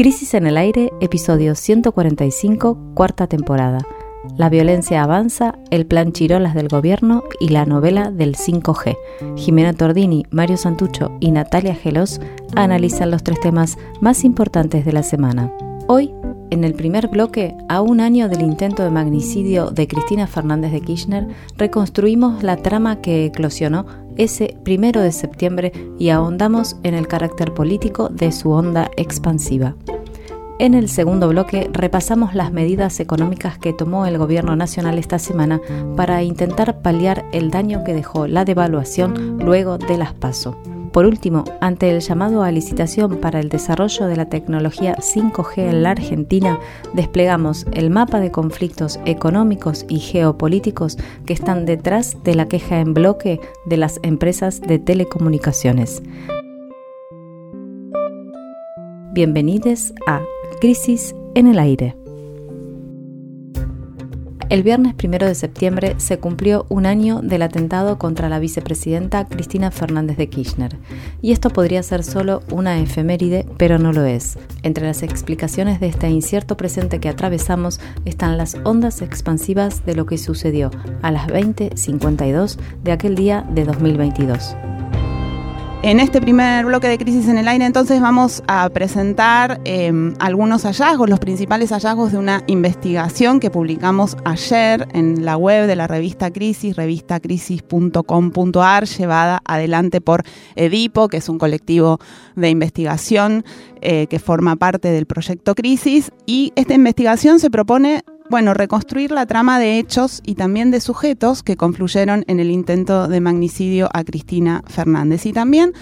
Crisis en el Aire, episodio 145, cuarta temporada. La violencia avanza, el plan Chirolas del gobierno y la novela del 5G. Jimena Tordini, Mario Santucho y Natalia Gelos analizan los tres temas más importantes de la semana. Hoy, en el primer bloque, a un año del intento de magnicidio de Cristina Fernández de Kirchner, reconstruimos la trama que eclosionó ese primero de septiembre y ahondamos en el carácter político de su onda expansiva. En el segundo bloque repasamos las medidas económicas que tomó el Gobierno Nacional esta semana para intentar paliar el daño que dejó la devaluación luego de las PASO. Por último, ante el llamado a licitación para el desarrollo de la tecnología 5G en la Argentina, desplegamos el mapa de conflictos económicos y geopolíticos que están detrás de la queja en bloque de las empresas de telecomunicaciones. Bienvenidos a Crisis en el aire. El viernes primero de septiembre se cumplió un año del atentado contra la vicepresidenta Cristina Fernández de Kirchner. Y esto podría ser solo una efeméride, pero no lo es. Entre las explicaciones de este incierto presente que atravesamos están las ondas expansivas de lo que sucedió a las 20.52 de aquel día de 2022. En este primer bloque de Crisis en el Aire, entonces vamos a presentar em, algunos hallazgos, los principales hallazgos de una investigación que publicamos ayer en la web de la revista Crisis, revistacrisis.com.ar, llevada adelante por Edipo, que es un colectivo de investigación eh, que forma parte del proyecto Crisis. Y esta investigación se propone bueno, reconstruir la trama de hechos y también de sujetos que confluyeron en el intento de magnicidio a Cristina Fernández. Y también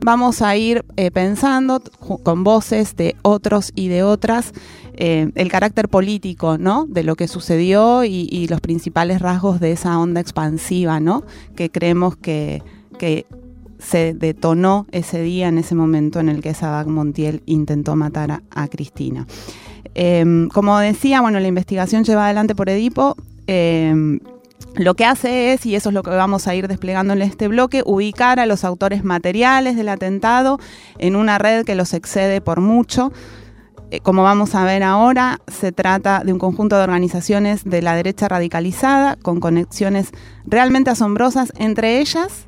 vamos a ir eh, pensando con voces de otros y de otras eh, el carácter político ¿no? de lo que sucedió y, los principales rasgos de esa onda expansiva ¿no? que creemos que, se detonó ese día, en ese momento en el que Sabac Montiel intentó matar a Cristina. Em, como decía, bueno, la investigación lleva adelante por Edipo. Em, lo que hace es, y eso es lo que vamos a ir desplegando en este bloque, ubicar a los autores materiales del atentado en una red que los excede por mucho. Eh, como vamos a ver ahora, se trata de un conjunto de organizaciones de la derecha radicalizada con conexiones realmente asombrosas entre ellas,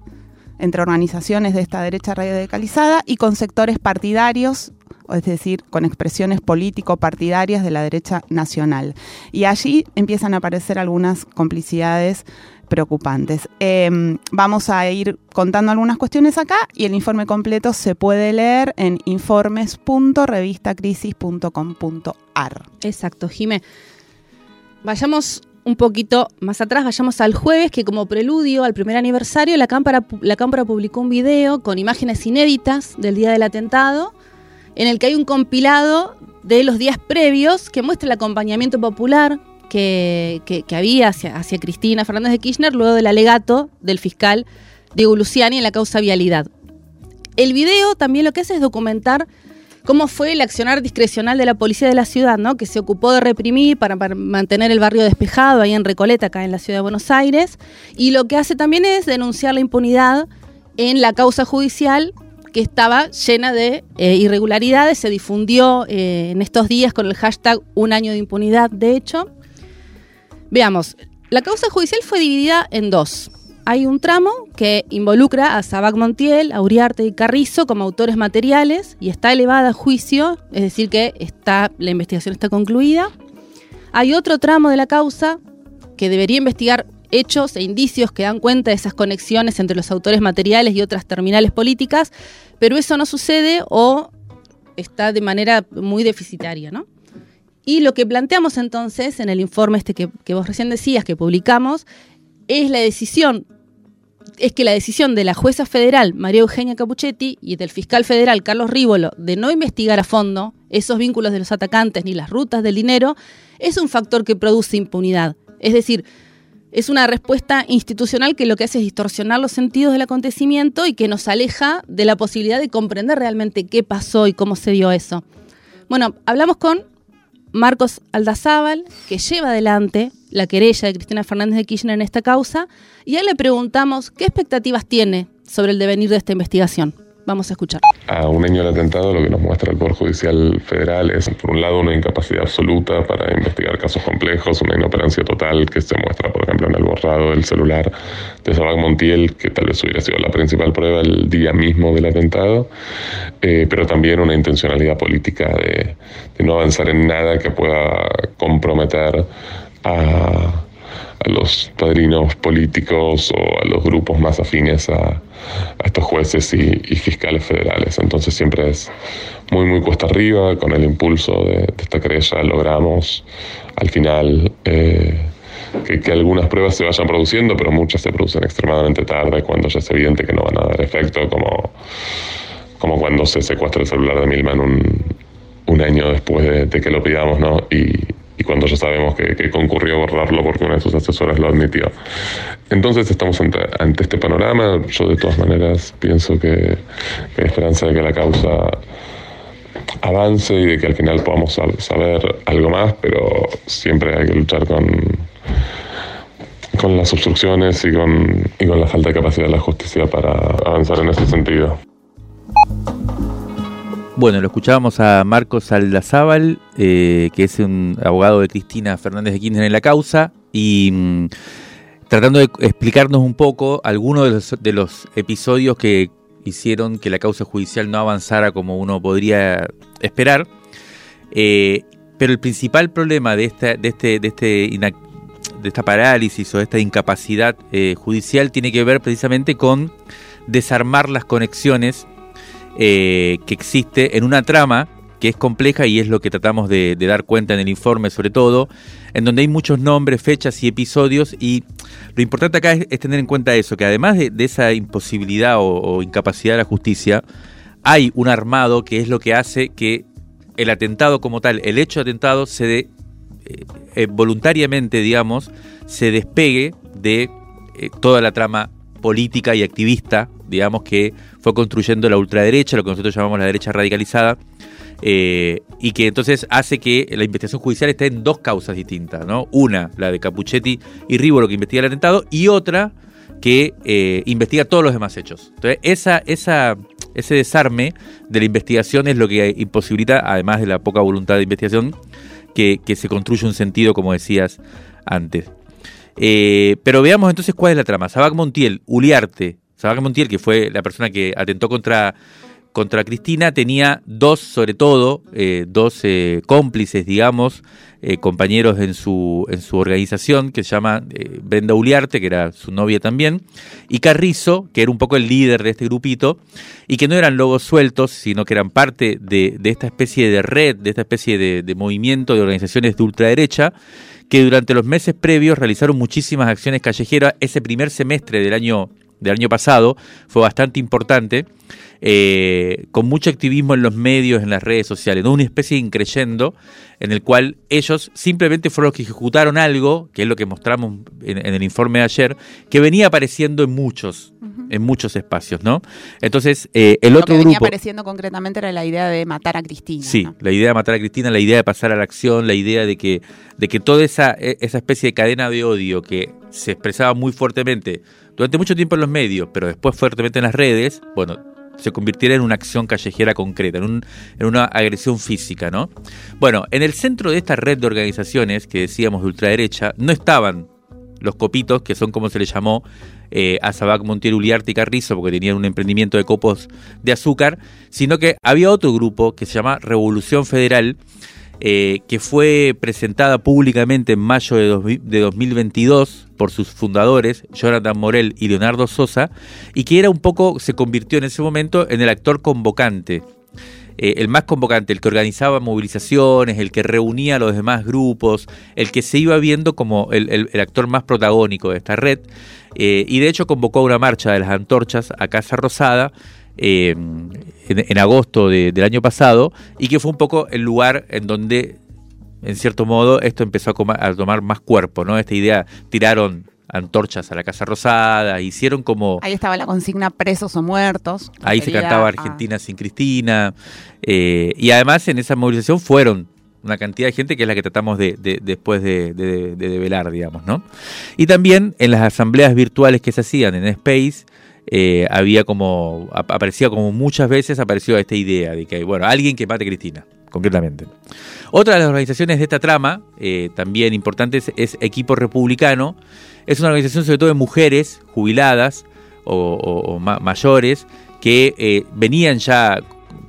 entre organizaciones de esta derecha radicalizada y con sectores partidarios es decir, con expresiones político-partidarias de la derecha nacional. Y allí empiezan a aparecer algunas complicidades preocupantes. Em, vamos a ir contando algunas cuestiones acá y el informe completo se puede leer en informes.revistacrisis.com.ar. Exacto, Jimé. Vayamos un poquito más atrás, vayamos al jueves, que como preludio al primer aniversario, la Cámara, la Cámara publicó un video con imágenes inéditas del día del atentado en el que hay un compilado de los días previos que muestra el acompañamiento popular que, había hacia, hacia, Cristina Fernández de Kirchner luego del alegato del fiscal Diego Luciani en la causa vialidad. El video también lo que hace es documentar cómo fue el accionar discrecional de la policía de la ciudad, ¿no? que se ocupó de reprimir para, para, mantener el barrio despejado ahí en Recoleta, acá en la ciudad de Buenos Aires, y lo que hace también es denunciar la impunidad en la causa judicial que estaba llena de eh, irregularidades, se difundió eh, en estos días con el hashtag Un año de impunidad, de hecho. Veamos, la causa judicial fue dividida en dos. Hay un tramo que involucra a Sabac Montiel, a Uriarte y Carrizo como autores materiales y está elevada a juicio, es decir, que está, la investigación está concluida. Hay otro tramo de la causa que debería investigar hechos e indicios que dan cuenta de esas conexiones entre los autores materiales y otras terminales políticas, pero eso no sucede o está de manera muy deficitaria, ¿no? Y lo que planteamos entonces en el informe este que, que vos recién decías, que publicamos, es la decisión es que la decisión de la jueza federal María Eugenia Capuchetti y del fiscal federal Carlos Rívolo de no investigar a fondo esos vínculos de los atacantes ni las rutas del dinero es un factor que produce impunidad. Es decir, es una respuesta institucional que lo que hace es distorsionar los sentidos del acontecimiento y que nos aleja de la posibilidad de comprender realmente qué pasó y cómo se dio eso. Bueno, hablamos con Marcos Aldazábal, que lleva adelante la querella de Cristina Fernández de Kirchner en esta causa, y a él le preguntamos qué expectativas tiene sobre el devenir de esta investigación. Vamos a escuchar. A un año del atentado, lo que nos muestra el Poder Judicial Federal es, por un lado, una incapacidad absoluta para investigar casos complejos, una inoperancia total que se muestra, por ejemplo, en el borrado del celular de Sabac Montiel, que tal vez hubiera sido la principal prueba el día mismo del atentado, eh, pero también una intencionalidad política de, de no avanzar en nada que pueda comprometer a a los padrinos políticos o a los grupos más afines a, estos jueces y, fiscales federales. Entonces siempre es muy, muy cuesta arriba, con el impulso de, esta querella logramos al final eh, que, algunas pruebas se vayan produciendo, pero muchas se producen extremadamente tarde, cuando ya es evidente que no van a dar efecto, como, como cuando se secuestra el celular de Milman un, año después de, de que lo pidamos, ¿no? Y, y cuando ya sabemos que, concurrió a borrarlo porque una de sus asesoras lo admitió. Entonces estamos ante, este panorama. Yo de todas maneras pienso que, hay esperanza de que la causa avance y de que al final podamos saber algo más, pero siempre hay que luchar con, con las obstrucciones y con, y con la falta de capacidad de la justicia para avanzar en ese sentido. Bueno, lo escuchábamos a Marcos Aldazábal, eh, que es un abogado de Cristina Fernández de Kirchner en la causa, y mm, tratando de explicarnos un poco algunos de los, episodios que hicieron que la causa judicial no avanzara como uno podría esperar. Eh, pero el principal problema de esta, de este, de este de esta parálisis o de esta incapacidad eh, judicial tiene que ver precisamente con desarmar las conexiones eh, que existe en una trama que es compleja y es lo que tratamos de, dar cuenta en el informe sobre todo, en donde hay muchos nombres, fechas y episodios y lo importante acá es, tener en cuenta eso, que además de, esa imposibilidad o, incapacidad de la justicia, hay un armado que es lo que hace que el atentado como tal, el hecho de atentado, se de, eh, eh, voluntariamente, digamos, se despegue de toda la trama política y activista, digamos, que fue construyendo la ultraderecha, lo que nosotros llamamos la derecha radicalizada, eh, y que entonces hace que la investigación judicial esté en dos causas distintas, ¿no? Una, la de Capuchetti y Ribolo, que investiga el atentado, y otra que eh, investiga todos los demás hechos. Entonces, esa, esa, ese desarme de la investigación es lo que imposibilita, además de la poca voluntad de investigación, que, que se construya un sentido, como decías antes. Eh, pero veamos entonces cuál es la trama. Sabac Montiel, Uliarte, Sabac Montiel, que fue la persona que atentó contra, contra Cristina, tenía dos, sobre todo, eh, dos eh, cómplices, digamos, compañeros en su, en su organización, que se llama Brenda Uliarte, que era su novia también, y Carrizo, que era un poco el líder de este grupito, y que no eran lobos sueltos, sino que eran parte de, esta especie de red, de esta especie de, de movimiento de organizaciones de ultraderecha, que durante los meses previos realizaron muchísimas acciones callejeras. Ese primer semestre del año, del año pasado fue bastante importante, eh, con mucho activismo en los medios, en las redes sociales, una especie de increyendo en el cual ellos simplemente fueron los que ejecutaron algo, que es lo que mostramos en, el informe de ayer, que venía apareciendo en muchos, en muchos espacios, ¿no? Entonces, eh, el otro que venía apareciendo concretamente era la idea de matar a Cristina. Sí, la idea de matar a Cristina, la idea de pasar a la acción, la idea de que, de que toda esa, e, esa especie de cadena de odio que se expresaba muy fuertemente durante mucho tiempo en los medios, pero después fuertemente en las redes, bueno, se convirtiera en una acción callejera concreta, en, en, una agresión física, ¿no? Bueno, en el centro de esta red de organizaciones que decíamos de ultraderecha, no estaban los copitos, que son como se le llamó eh, a Sabac Montiel Uliarte y Carrizo, porque tenían un emprendimiento de copos de azúcar, sino que había otro grupo que se llama Revolución Federal, eh, que fue presentada públicamente en mayo de, de, 2022 por sus fundadores, Jonathan Morel y Leonardo Sosa, y que era un poco, se convirtió en ese momento en el actor convocante. Eh, el más convocante, el que organizaba movilizaciones, el que reunía a los demás grupos, el que se iba viendo como el, actor más protagónico de esta red, eh, y de hecho convocó una marcha de las antorchas a Casa Rosada, eh, en, agosto del año pasado y que fue un poco el lugar en donde, en cierto modo, esto empezó a, tomar más cuerpo, ¿no? Esta idea, tiraron antorchas a la Casa Rosada, hicieron como... Ahí estaba la consigna presos o muertos. Ahí se cantaba Argentina sin Cristina. Eh, y además en esa movilización fueron una cantidad de gente que es la que tratamos de, después de, de, develar, digamos, ¿no? Y también en las asambleas virtuales que se hacían en Space, eh, había como, aparecía como muchas veces, apareció esta idea de que, bueno, alguien que mate a Cristina, concretamente. Otra de las organizaciones de esta trama, eh, también importante, es Equipo Republicano. Es una organización sobre todo de mujeres jubiladas o, mayores que eh, venían ya,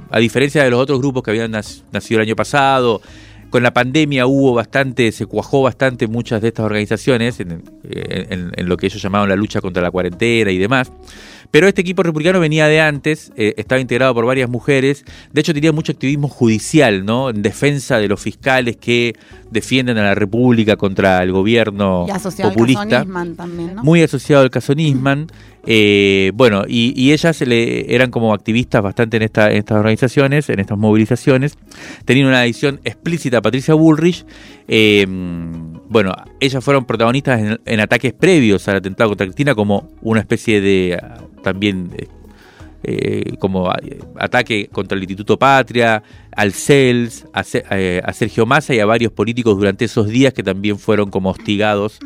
a diferencia de los otros grupos que habían nacido el año pasado, con la pandemia hubo bastante, se cuajó bastante muchas de estas organizaciones en, lo que ellos llamaban la lucha contra la cuarentena y demás. Pero este equipo republicano venía de antes, eh, estaba integrado por varias mujeres, de hecho tenía mucho activismo judicial, ¿no? En defensa de los fiscales que defienden a la República contra el gobierno populista. también, Muy asociado al caso Nisman. Eh, bueno, y, ellas eran como activistas bastante en, esta, estas organizaciones, en estas movilizaciones. Tenían una edición explícita a Patricia Bullrich. Eh, bueno, ellas fueron protagonistas en, ataques previos al atentado contra Cristina como una especie de también eh, como ataque contra el Instituto Patria, al CELS, a, Sergio Massa y a varios políticos durante esos días que también fueron como hostigados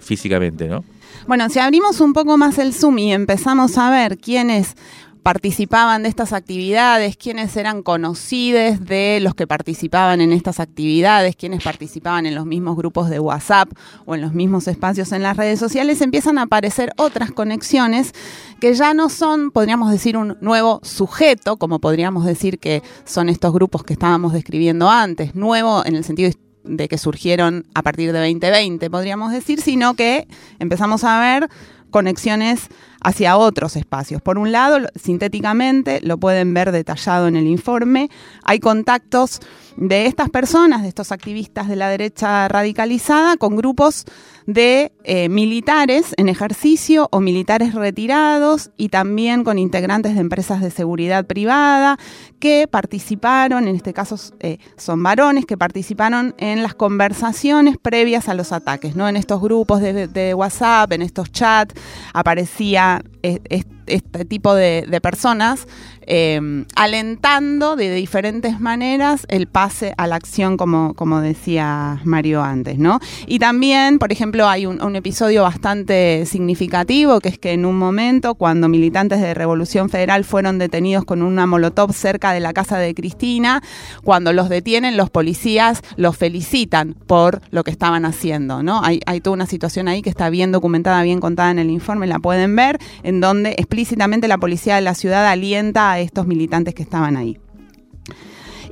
físicamente, ¿no? Bueno, si abrimos un poco más el Zoom y empezamos a ver quiénes participaban de estas actividades, quiénes eran conocidos de los que participaban en estas actividades, quiénes participaban en los mismos grupos de WhatsApp o en los mismos espacios en las redes sociales, empiezan a aparecer otras conexiones que ya no son, podríamos decir, un nuevo sujeto, como podríamos decir que son estos grupos que estábamos describiendo antes, nuevo en el sentido de que surgieron a partir de 2020, podríamos decir, sino que empezamos a ver conexiones hacia otros espacios. Por un lado, sintéticamente, lo pueden ver detallado en el informe, hay contactos de estas personas, de estos activistas de la derecha radicalizada, con grupos de eh, militares en ejercicio o militares retirados y también con integrantes de empresas de seguridad privada que participaron, en este caso eh, son varones, que participaron en las conversaciones previas a los ataques, ¿no? En estos grupos de, WhatsApp, en estos chats, aparecía este tipo de, personas Em, alentando de diferentes maneras el pase a la acción, como, como decía Mario antes, ¿no? Y también, por ejemplo, hay un, episodio bastante significativo, que es que en un momento, cuando militantes de Revolución Federal fueron detenidos con una molotov cerca de la casa de Cristina, cuando los detienen, los policías los felicitan por lo que estaban haciendo, ¿no? Hay, hay toda una situación ahí que está bien documentada, bien contada en el informe, la pueden ver, donde explícitamente la policía de la ciudad alienta a estos militantes que estaban ahí.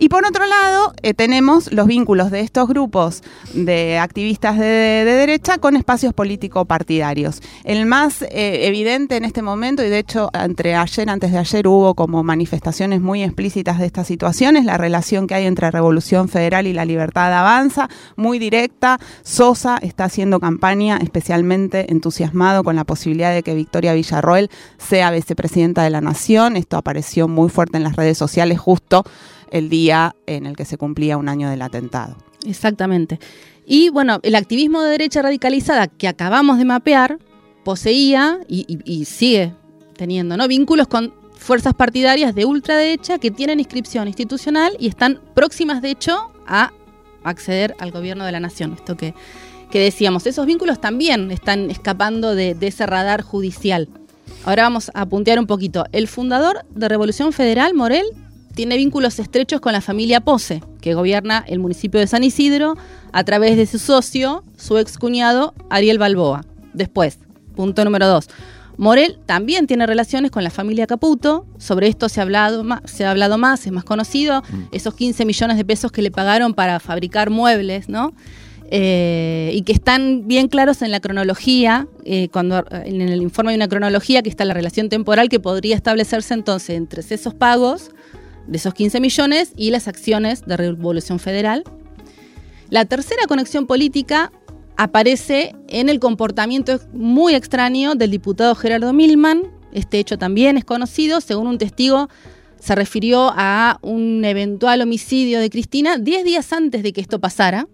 Y por otro lado, eh, tenemos los vínculos de estos grupos de activistas de, derecha con espacios político-partidarios. El más eh, evidente en este momento, y de hecho entre ayer, antes de ayer, hubo como manifestaciones muy explícitas de esta situación, es la relación que hay entre Revolución Federal y la Libertad Avanza, muy directa. Sosa está haciendo campaña especialmente entusiasmado con la posibilidad de que Victoria Villarroel sea vicepresidenta de la Nación. Esto apareció muy fuerte en las redes sociales justo el día en el que se cumplía un año del atentado. Exactamente. Y bueno, el activismo de derecha radicalizada que acabamos de mapear poseía y, sigue teniendo ¿no? vínculos con fuerzas partidarias de ultraderecha que tienen inscripción institucional y están próximas, de hecho, a acceder al gobierno de la nación. Esto que, que decíamos, esos vínculos también están escapando de, de, ese radar judicial. Ahora vamos a puntear un poquito. El fundador de Revolución Federal, Morel, tiene vínculos estrechos con la familia Pose, que gobierna el municipio de San Isidro a través de su socio, su excuñado Ariel Balboa. Después, punto número dos. Morel también tiene relaciones con la familia Caputo. Sobre esto se ha hablado más, se ha hablado más es más conocido. Mm. Esos 15 millones de pesos que le pagaron para fabricar muebles, ¿no? Eh, y que están bien claros en la cronología. Eh, cuando en el informe hay una cronología que está la relación temporal que podría establecerse entonces entre esos pagos de esos 15 millones y las acciones de Revolución Federal. La tercera conexión política aparece en el comportamiento muy extraño del diputado Gerardo Milman. Este hecho también es conocido, según un testigo se refirió a un eventual homicidio de Cristina 10 días antes de que esto pasara.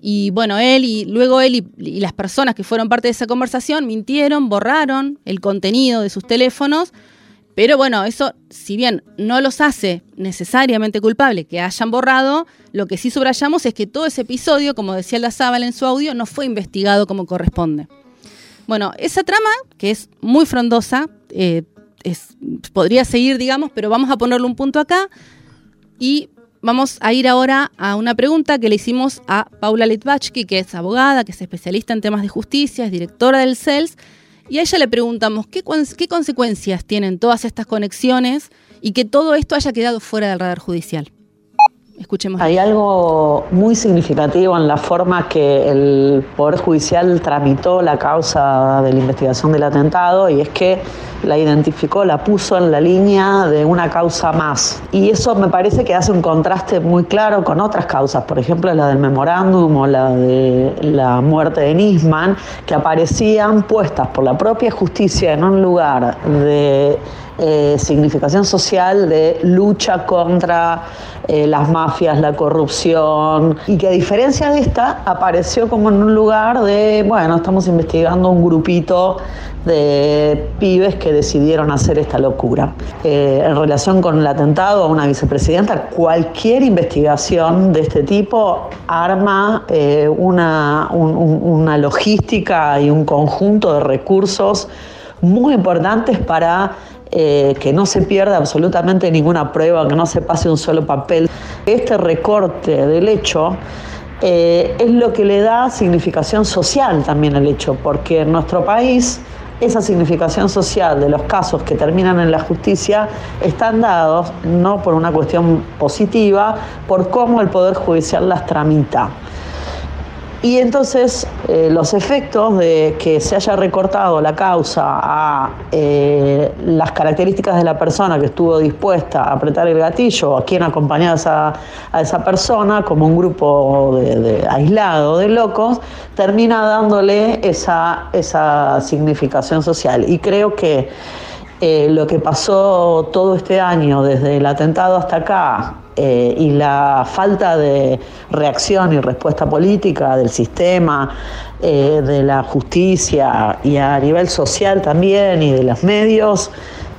Y bueno, él y luego él y, y, las personas que fueron parte de esa conversación mintieron, borraron el contenido de sus teléfonos pero bueno, eso, si bien no los hace necesariamente culpables que hayan borrado, lo que sí subrayamos es que todo ese episodio, como decía la Zábal en su audio, no fue investigado como corresponde. Bueno, esa trama, que es muy frondosa, eh, podría seguir, digamos, pero vamos a ponerle un punto acá y vamos a ir ahora a una pregunta que le hicimos a Paula Litvachki, que es abogada, que es especialista en temas de justicia, es directora del CELS, y a ella le preguntamos qué, qué consecuencias tienen todas estas conexiones y que todo esto haya quedado fuera del radar judicial. Escuchemos. Hay algo muy significativo en la forma que el Poder Judicial tramitó la causa de la investigación del atentado y es que la identificó, la puso en la línea de una causa más. Y eso me parece que hace un contraste muy claro con otras causas, por ejemplo la del memorándum o la de la muerte de Nisman, que aparecían puestas por la propia justicia en un lugar de eh, significación social de lucha contra eh, las mafias, la corrupción, y que a diferencia de esta apareció como en un lugar de, bueno, estamos investigando un grupito de pibes que decidieron hacer esta locura. Eh, en relación con el atentado a una vicepresidenta, cualquier investigación de este tipo arma una, una logística y un conjunto de recursos muy importantes para eh, que no se pierda absolutamente ninguna prueba, que no se pase un solo papel. Este recorte del hecho eh, es lo que le da significación social también al hecho, porque en nuestro país esa significación social de los casos que terminan en la justicia están dados no por una cuestión positiva, por cómo el Poder Judicial las tramita. Y entonces eh, los efectos de que se haya recortado la causa a eh, las características de la persona que estuvo dispuesta a apretar el gatillo, a quien acompañaba a esa, persona como un grupo de, aislado de locos, termina dándole esa, esa significación social. Y creo que eh, lo que pasó todo este año, desde el atentado hasta acá, eh, y la falta de reacción y respuesta política del sistema, eh, de la justicia y a nivel social también y de los medios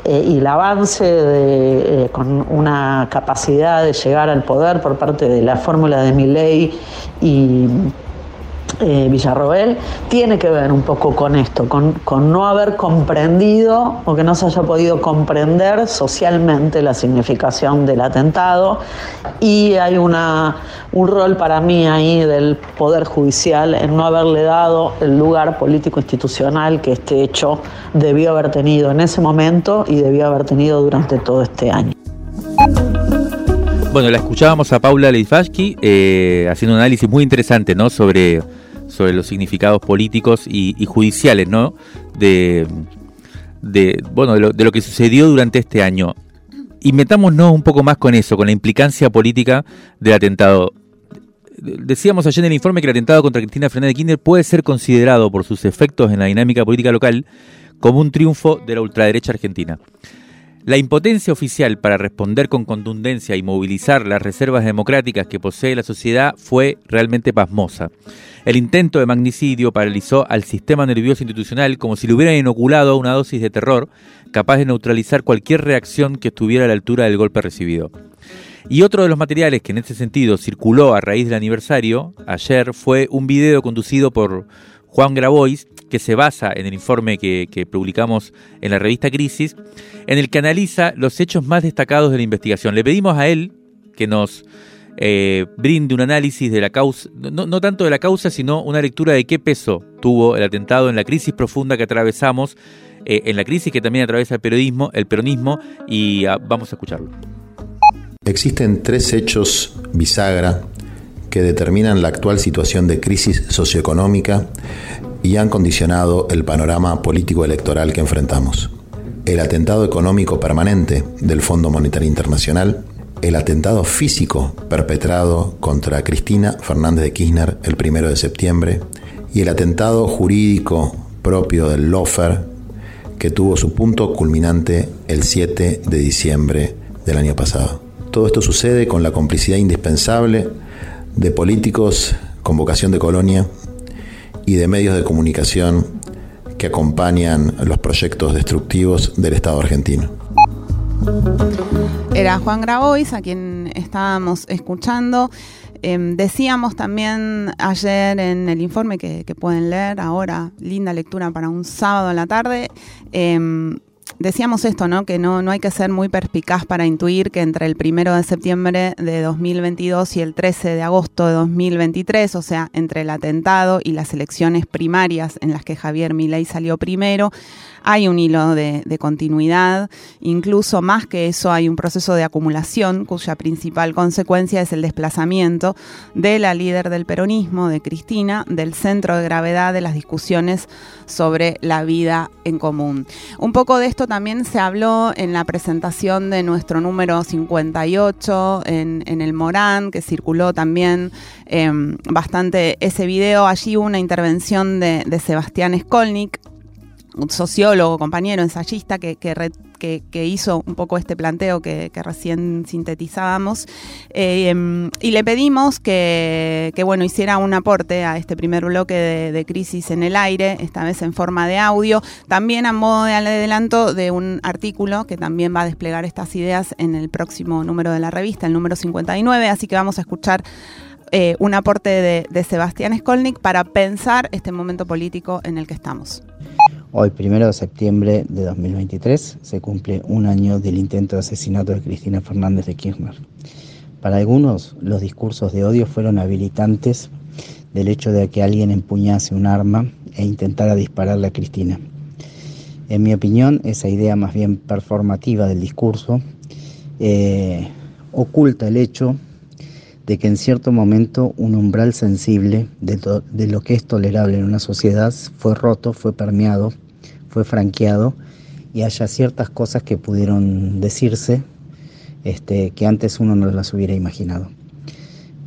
eh, y el avance con una capacidad de llegar al poder por parte de la fórmula de mi ley y eh, Villarroel tiene que ver un poco con esto, con, no haber comprendido o que no se haya podido comprender socialmente la significación del atentado y hay una, un rol para mí ahí del Poder Judicial en no haberle dado el lugar político institucional que este hecho debió haber tenido en ese momento y debió haber tenido durante todo este año. Bueno, la escuchábamos a Paula Leifashki eh, haciendo un análisis muy interesante ¿no? sobre, sobre los significados políticos y, judiciales ¿no? de, de, bueno, de lo, de, lo, que sucedió durante este año. Y metámonos un poco más con eso, con la implicancia política del atentado. Decíamos ayer en el informe que el atentado contra Cristina Fernández de Kirchner puede ser considerado por sus efectos en la dinámica política local como un triunfo de la ultraderecha argentina. La impotencia oficial para responder con contundencia y movilizar las reservas democráticas que posee la sociedad fue realmente pasmosa. El intento de magnicidio paralizó al sistema nervioso institucional como si le hubieran inoculado una dosis de terror capaz de neutralizar cualquier reacción que estuviera a la altura del golpe recibido. Y otro de los materiales que en ese sentido circuló a raíz del aniversario, ayer, fue un video conducido por Juan Grabois, que se basa en el informe que, publicamos en la revista Crisis, en el que analiza los hechos más destacados de la investigación. Le pedimos a él que nos eh, brinde un análisis de la causa, no, tanto de la causa, sino una lectura de qué peso tuvo el atentado en la crisis profunda que atravesamos, eh, en la crisis que también atraviesa el periodismo, el peronismo, y ah, vamos a escucharlo. Existen tres hechos bisagra que determinan la actual situación de crisis socioeconómica y han condicionado el panorama político electoral que enfrentamos. El atentado económico permanente del Fondo Monetario Internacional, el atentado físico perpetrado contra Cristina Fernández de Kirchner el 1 de septiembre y el atentado jurídico propio del Lofer que tuvo su punto culminante el 7 de diciembre del año pasado. Todo esto sucede con la complicidad indispensable de políticos con vocación de colonia y de medios de comunicación que acompañan los proyectos destructivos del Estado argentino. Era Juan Grabois, a quien estábamos escuchando. Em, decíamos también ayer en el informe que, pueden leer ahora, linda lectura para un sábado en la tarde, em, decíamos esto, ¿no? Que no, no hay que ser muy perspicaz para intuir que entre el primero de septiembre de 2022 y el 13 de agosto de 2023, o sea, entre el atentado y las elecciones primarias en las que Javier Milei salió primero, hay un hilo de, continuidad, incluso más que eso hay un proceso de acumulación cuya principal consecuencia es el desplazamiento de la líder del peronismo, de Cristina, del centro de gravedad de las discusiones sobre la vida en común. Un poco de esto también se habló en la presentación de nuestro número 58 en, el Morán, que circuló también em, bastante ese video. Allí hubo una intervención de, de Sebastián Skolnik, un sociólogo, compañero, ensayista, que, que, hizo un poco este planteo que, recién sintetizábamos, eh, em, y le pedimos que, bueno, hiciera un aporte a este primer bloque de, Crisis en el Aire, esta vez en forma de audio, también a modo de adelanto de un artículo que también va a desplegar estas ideas en el próximo número de la revista, el número 59, así que vamos a escuchar eh, un aporte de, de Sebastián Skolnik para pensar este momento político en el que estamos. Hoy, primero de septiembre de 2023, se cumple un año del intento de asesinato de Cristina Fernández de Kirchner. Para algunos, los discursos de odio fueron habilitantes del hecho de que alguien empuñase un arma e intentara dispararle a Cristina. En mi opinión, esa idea más bien performativa del discurso eh, oculta el hecho de que en cierto momento un umbral sensible de, lo que es tolerable en una sociedad fue roto, fue permeado, fue franqueado y haya ciertas cosas que pudieron decirse este, que antes uno no las hubiera imaginado.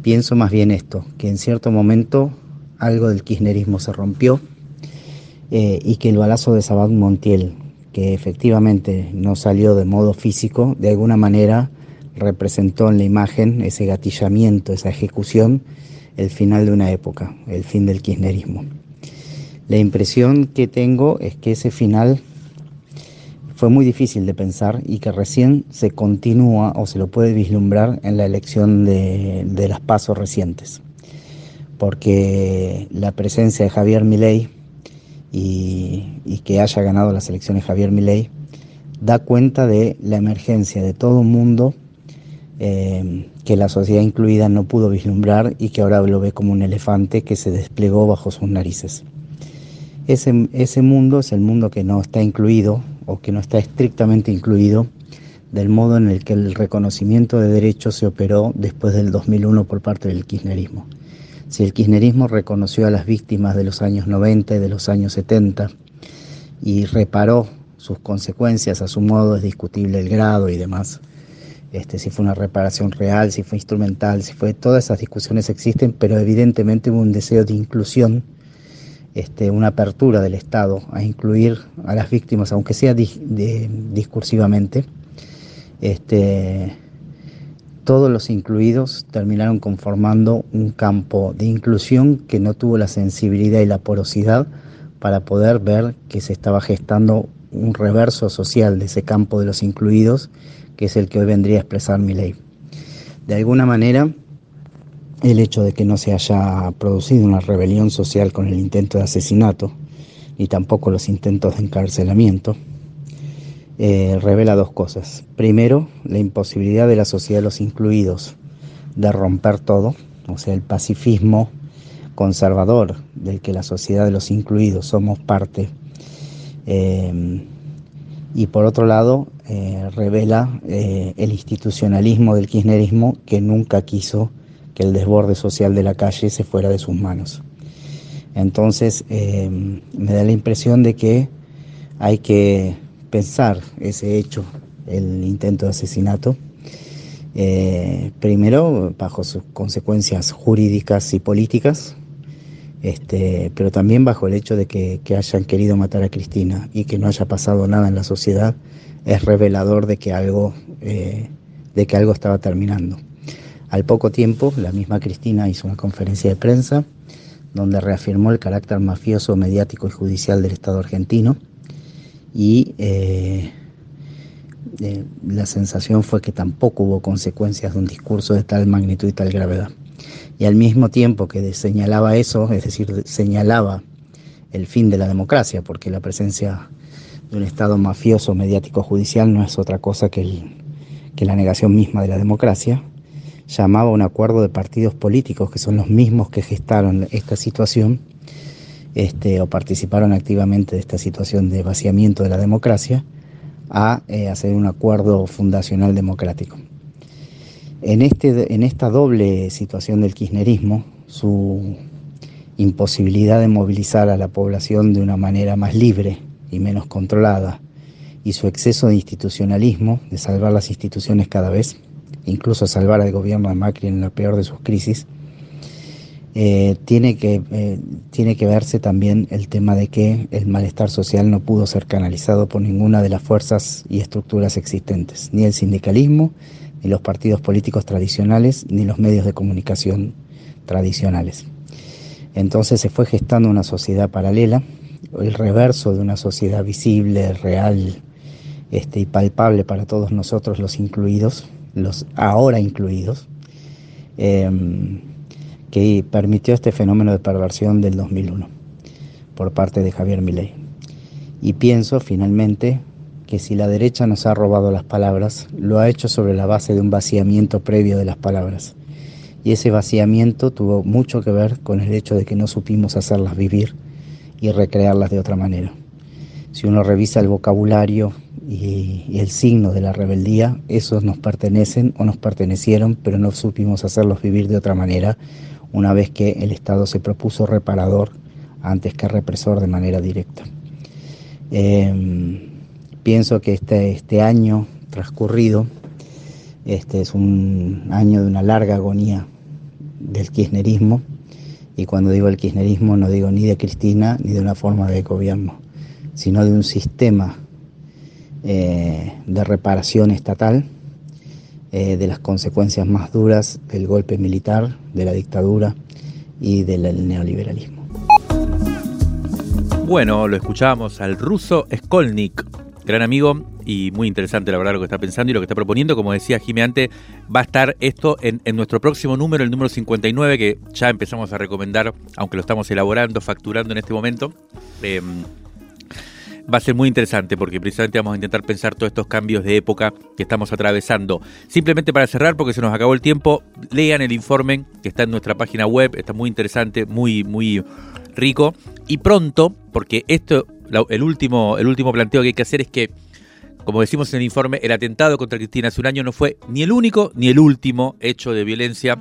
Pienso más bien esto, que en cierto momento algo del kirchnerismo se rompió eh, y que el balazo de Sabat Montiel, que efectivamente no salió de modo físico, de alguna manera representó en la imagen ese gatillamiento, esa ejecución, el final de una época, el fin del kirchnerismo. La impresión que tengo es que ese final fue muy difícil de pensar y que recién se continúa o se lo puede vislumbrar en la elección de, las pasos recientes. Porque la presencia de Javier Milei y, y que haya ganado las elecciones Javier Milei da cuenta de la emergencia de todo un mundo eh, que la sociedad incluida no pudo vislumbrar y que ahora lo ve como un elefante que se desplegó bajo sus narices. Ese, ese mundo es el mundo que no está incluido o que no está estrictamente incluido del modo en el que el reconocimiento de derechos se operó después del 2001 por parte del kirchnerismo. Si el kirchnerismo reconoció a las víctimas de los años 90 y de los años 70 y reparó sus consecuencias a su modo, es discutible el grado y demás, este, si fue una reparación real, si fue instrumental, si fue, todas esas discusiones existen, pero evidentemente hubo un deseo de inclusión, este, una apertura del Estado a incluir a las víctimas, aunque sea discursivamente. Este, todos los incluidos terminaron conformando un campo de inclusión que no tuvo la sensibilidad y la porosidad para poder ver que se estaba gestando un reverso social de ese campo de los incluidos que es el que hoy vendría a expresar mi ley. De alguna manera, el hecho de que no se haya producido una rebelión social con el intento de asesinato, ni tampoco los intentos de encarcelamiento, eh, revela dos cosas. Primero, la imposibilidad de la sociedad de los incluidos de romper todo, o sea, el pacifismo conservador del que la sociedad de los incluidos somos parte. Eh, y por otro lado, eh, revela eh, el institucionalismo del kirchnerismo que nunca quiso que el desborde social de la calle se fuera de sus manos. Entonces eh, me da la impresión de que hay que pensar ese hecho, el intento de asesinato, primero bajo sus consecuencias jurídicas y políticas, este, pero también bajo el hecho de que, hayan querido matar a Cristina y que no haya pasado nada en la sociedad es revelador de que algo, eh, de que algo estaba terminando. Al poco tiempo, la misma Cristina hizo una conferencia de prensa donde reafirmó el carácter mafioso, mediático y judicial del Estado argentino y eh, eh, la sensación fue que tampoco hubo consecuencias de un discurso de tal magnitud y tal gravedad. Y al mismo tiempo que señalaba eso, es decir, señalaba el fin de la democracia, porque la presencia de un Estado mafioso mediático judicial no es otra cosa que, que la negación misma de la democracia, llamaba a un acuerdo de partidos políticos que son los mismos que gestaron esta situación este, o participaron activamente de esta situación de vaciamiento de la democracia a eh, hacer un acuerdo fundacional democrático. En, este, en esta doble situación del kirchnerismo, su imposibilidad de movilizar a la población de una manera más libre y menos controlada, y su exceso de institucionalismo, de salvar las instituciones cada vez, incluso salvar al gobierno de Macri en la peor de sus crisis, eh, tiene, que, eh, tiene que verse también el tema de que el malestar social no pudo ser canalizado por ninguna de las fuerzas y estructuras existentes, ni el sindicalismo, ni los partidos políticos tradicionales, ni los medios de comunicación tradicionales. Entonces se fue gestando una sociedad paralela, el reverso de una sociedad visible, real este, y palpable para todos nosotros los incluidos, los ahora incluidos. Em, que permitió este fenómeno de perversión del 2001 por parte de Javier Milei. Y pienso finalmente que si la derecha nos ha robado las palabras, lo ha hecho sobre la base de un vaciamiento previo de las palabras. Y ese vaciamiento tuvo mucho que ver con el hecho de que no supimos hacerlas vivir y recrearlas de otra manera. Si uno revisa el vocabulario y, el signo de la rebeldía, esos nos pertenecen o nos pertenecieron, pero no supimos hacerlos vivir de otra manera una vez que el Estado se propuso reparador antes que represor de manera directa. Em, pienso que este, este año transcurrido este es un año de una larga agonía del kirchnerismo y cuando digo el kirchnerismo no digo ni de Cristina ni de una forma de gobierno, sino de un sistema eh, de reparación estatal eh, de las consecuencias más duras del golpe militar, de la dictadura y del neoliberalismo. Bueno, lo escuchábamos al ruso Skolnik, gran amigo y muy interesante la verdad lo que está pensando y lo que está proponiendo. Como decía Jimé antes, va a estar esto en, nuestro próximo número, el número 59, que ya empezamos a recomendar, aunque lo estamos elaborando, facturando en este momento. Eh, va a ser muy interesante porque precisamente vamos a intentar pensar todos estos cambios de época que estamos atravesando. Simplemente para cerrar, porque se nos acabó el tiempo, lean el informe que está en nuestra página web, está muy interesante, muy, muy rico. Y pronto, porque esto, el último, el último planteo que hay que hacer es que, como decimos en el informe, el atentado contra Cristina hace un año no fue ni el único ni el último hecho de violencia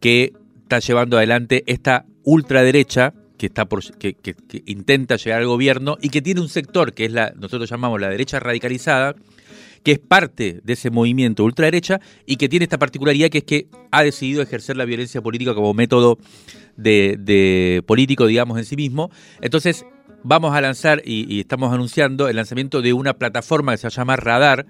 que está llevando adelante esta ultraderecha que está por, que, intenta llegar al gobierno y que tiene un sector que es la nosotros llamamos la derecha radicalizada que es parte de ese movimiento ultraderecha y que tiene esta particularidad que es que ha decidido ejercer la violencia política como método de, político, digamos, en sí mismo. Entonces, vamos a lanzar y, estamos anunciando el lanzamiento de una plataforma que se llama Radar,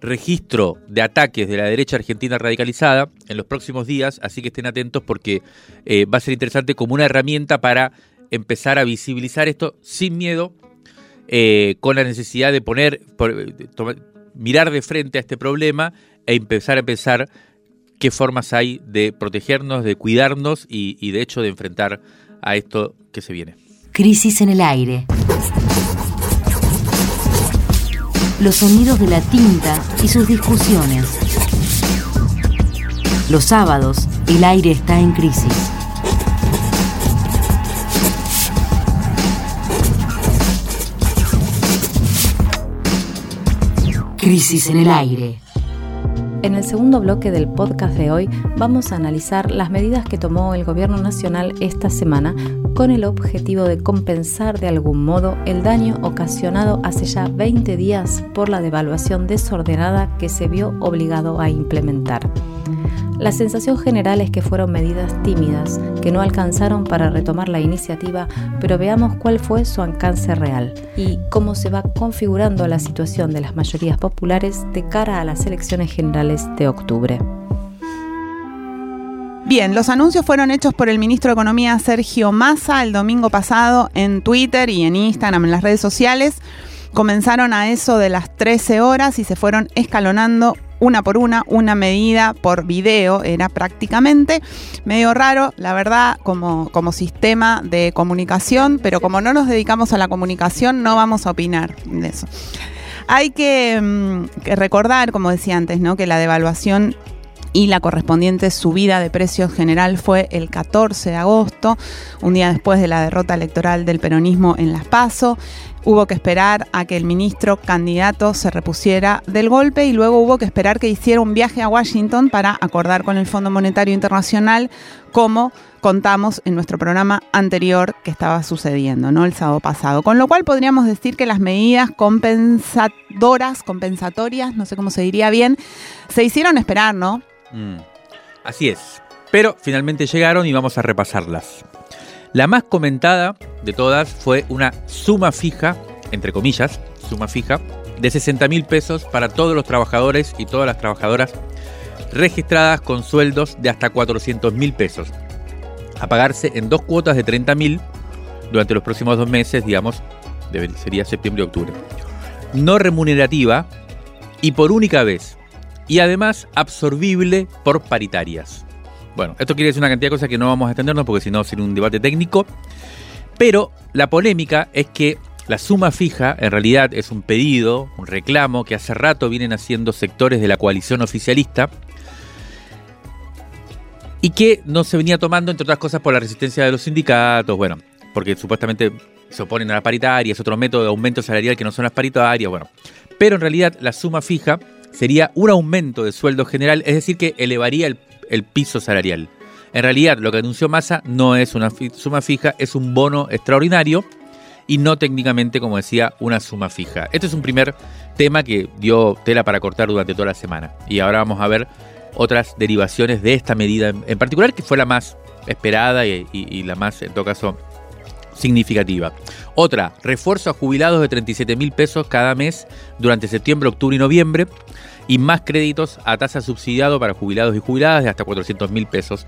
registro de ataques de la derecha argentina radicalizada en los próximos días, así que estén atentos porque eh, va a ser interesante como una herramienta para empezar a visibilizar esto sin miedo, eh, con la necesidad de poner, mirar de frente a este problema e empezar a pensar qué formas hay de protegernos, de cuidarnos y de hecho de enfrentar a esto que se viene. Crisis en el aire los sonidos de la tinta y sus discusiones. Los sábados, el aire está en crisis. Crisis en el aire. En el segundo bloque del podcast de hoy vamos a analizar las medidas que tomó el Gobierno Nacional esta semana con el objetivo de compensar de algún modo el daño ocasionado hace ya 20 días por la devaluación desordenada que se vio obligado a implementar. La sensación general es que fueron medidas tímidas, que no alcanzaron para retomar la iniciativa, pero veamos cuál fue su alcance real y cómo se va configurando la situación de las mayorías populares de cara a las elecciones generales de octubre. Bien, los anuncios fueron hechos por el ministro de Economía Sergio Massa el domingo pasado en Twitter y en Instagram, en las redes sociales. Comenzaron a eso de las 13 horas y se fueron escalonando una por una, una medida por video, era prácticamente medio raro, la verdad, como, como sistema de comunicación, pero como no nos dedicamos a la comunicación, no vamos a opinar de eso. Hay que, mm, que recordar, como decía antes, ¿no? que la devaluación y la correspondiente subida de precios general fue el 14 de agosto, un día después de la derrota electoral del peronismo en Las Paso. Hubo que esperar a que el ministro candidato se repusiera del golpe y luego hubo que esperar que hiciera un viaje a Washington para acordar con el Fondo Monetario Internacional como contamos en nuestro programa anterior que estaba sucediendo, ¿no? El sábado pasado. Con lo cual podríamos decir que las medidas compensadoras, compensatorias, no sé cómo se diría bien, se hicieron esperar, ¿no? Mm, Así es. Pero finalmente llegaron y vamos a repasarlas. La más comentada de todas fue una suma fija, entre comillas, suma fija, de 60 mil pesos para todos los trabajadores y todas las trabajadoras registradas con sueldos de hasta 400 mil pesos, a pagarse en dos cuotas de 30 mil durante los próximos dos meses, digamos, sería septiembre y octubre. No remunerativa y por única vez, y además absorbible por paritarias. Bueno, esto quiere decir una cantidad de cosas que no vamos a extendernos porque si no sería un debate técnico. Pero la polémica es que la suma fija en realidad es un pedido, un reclamo que hace rato vienen haciendo sectores de la coalición oficialista y que no se venía tomando, entre otras cosas, por la resistencia de los sindicatos, bueno, porque supuestamente se oponen a la paritaria, es otro método de aumento salarial que no son las paritarias, bueno. Pero en realidad la suma fija sería un aumento de sueldo general, es decir, que elevaría el, el piso salarial. En realidad, lo que anunció Massa no es una suma fija, es un bono extraordinario y no técnicamente, como decía, una suma fija. Este es un primer tema que dio tela para cortar durante toda la semana. Y ahora vamos a ver otras derivaciones de esta medida en, particular, que fue la más esperada y, y- y la más, en todo caso, significativa. Otra, refuerzo a jubilados de 37 mil pesos cada mes durante septiembre, octubre y noviembre. Y más créditos a tasa subsidiado para jubilados y jubiladas de hasta 400 mil pesos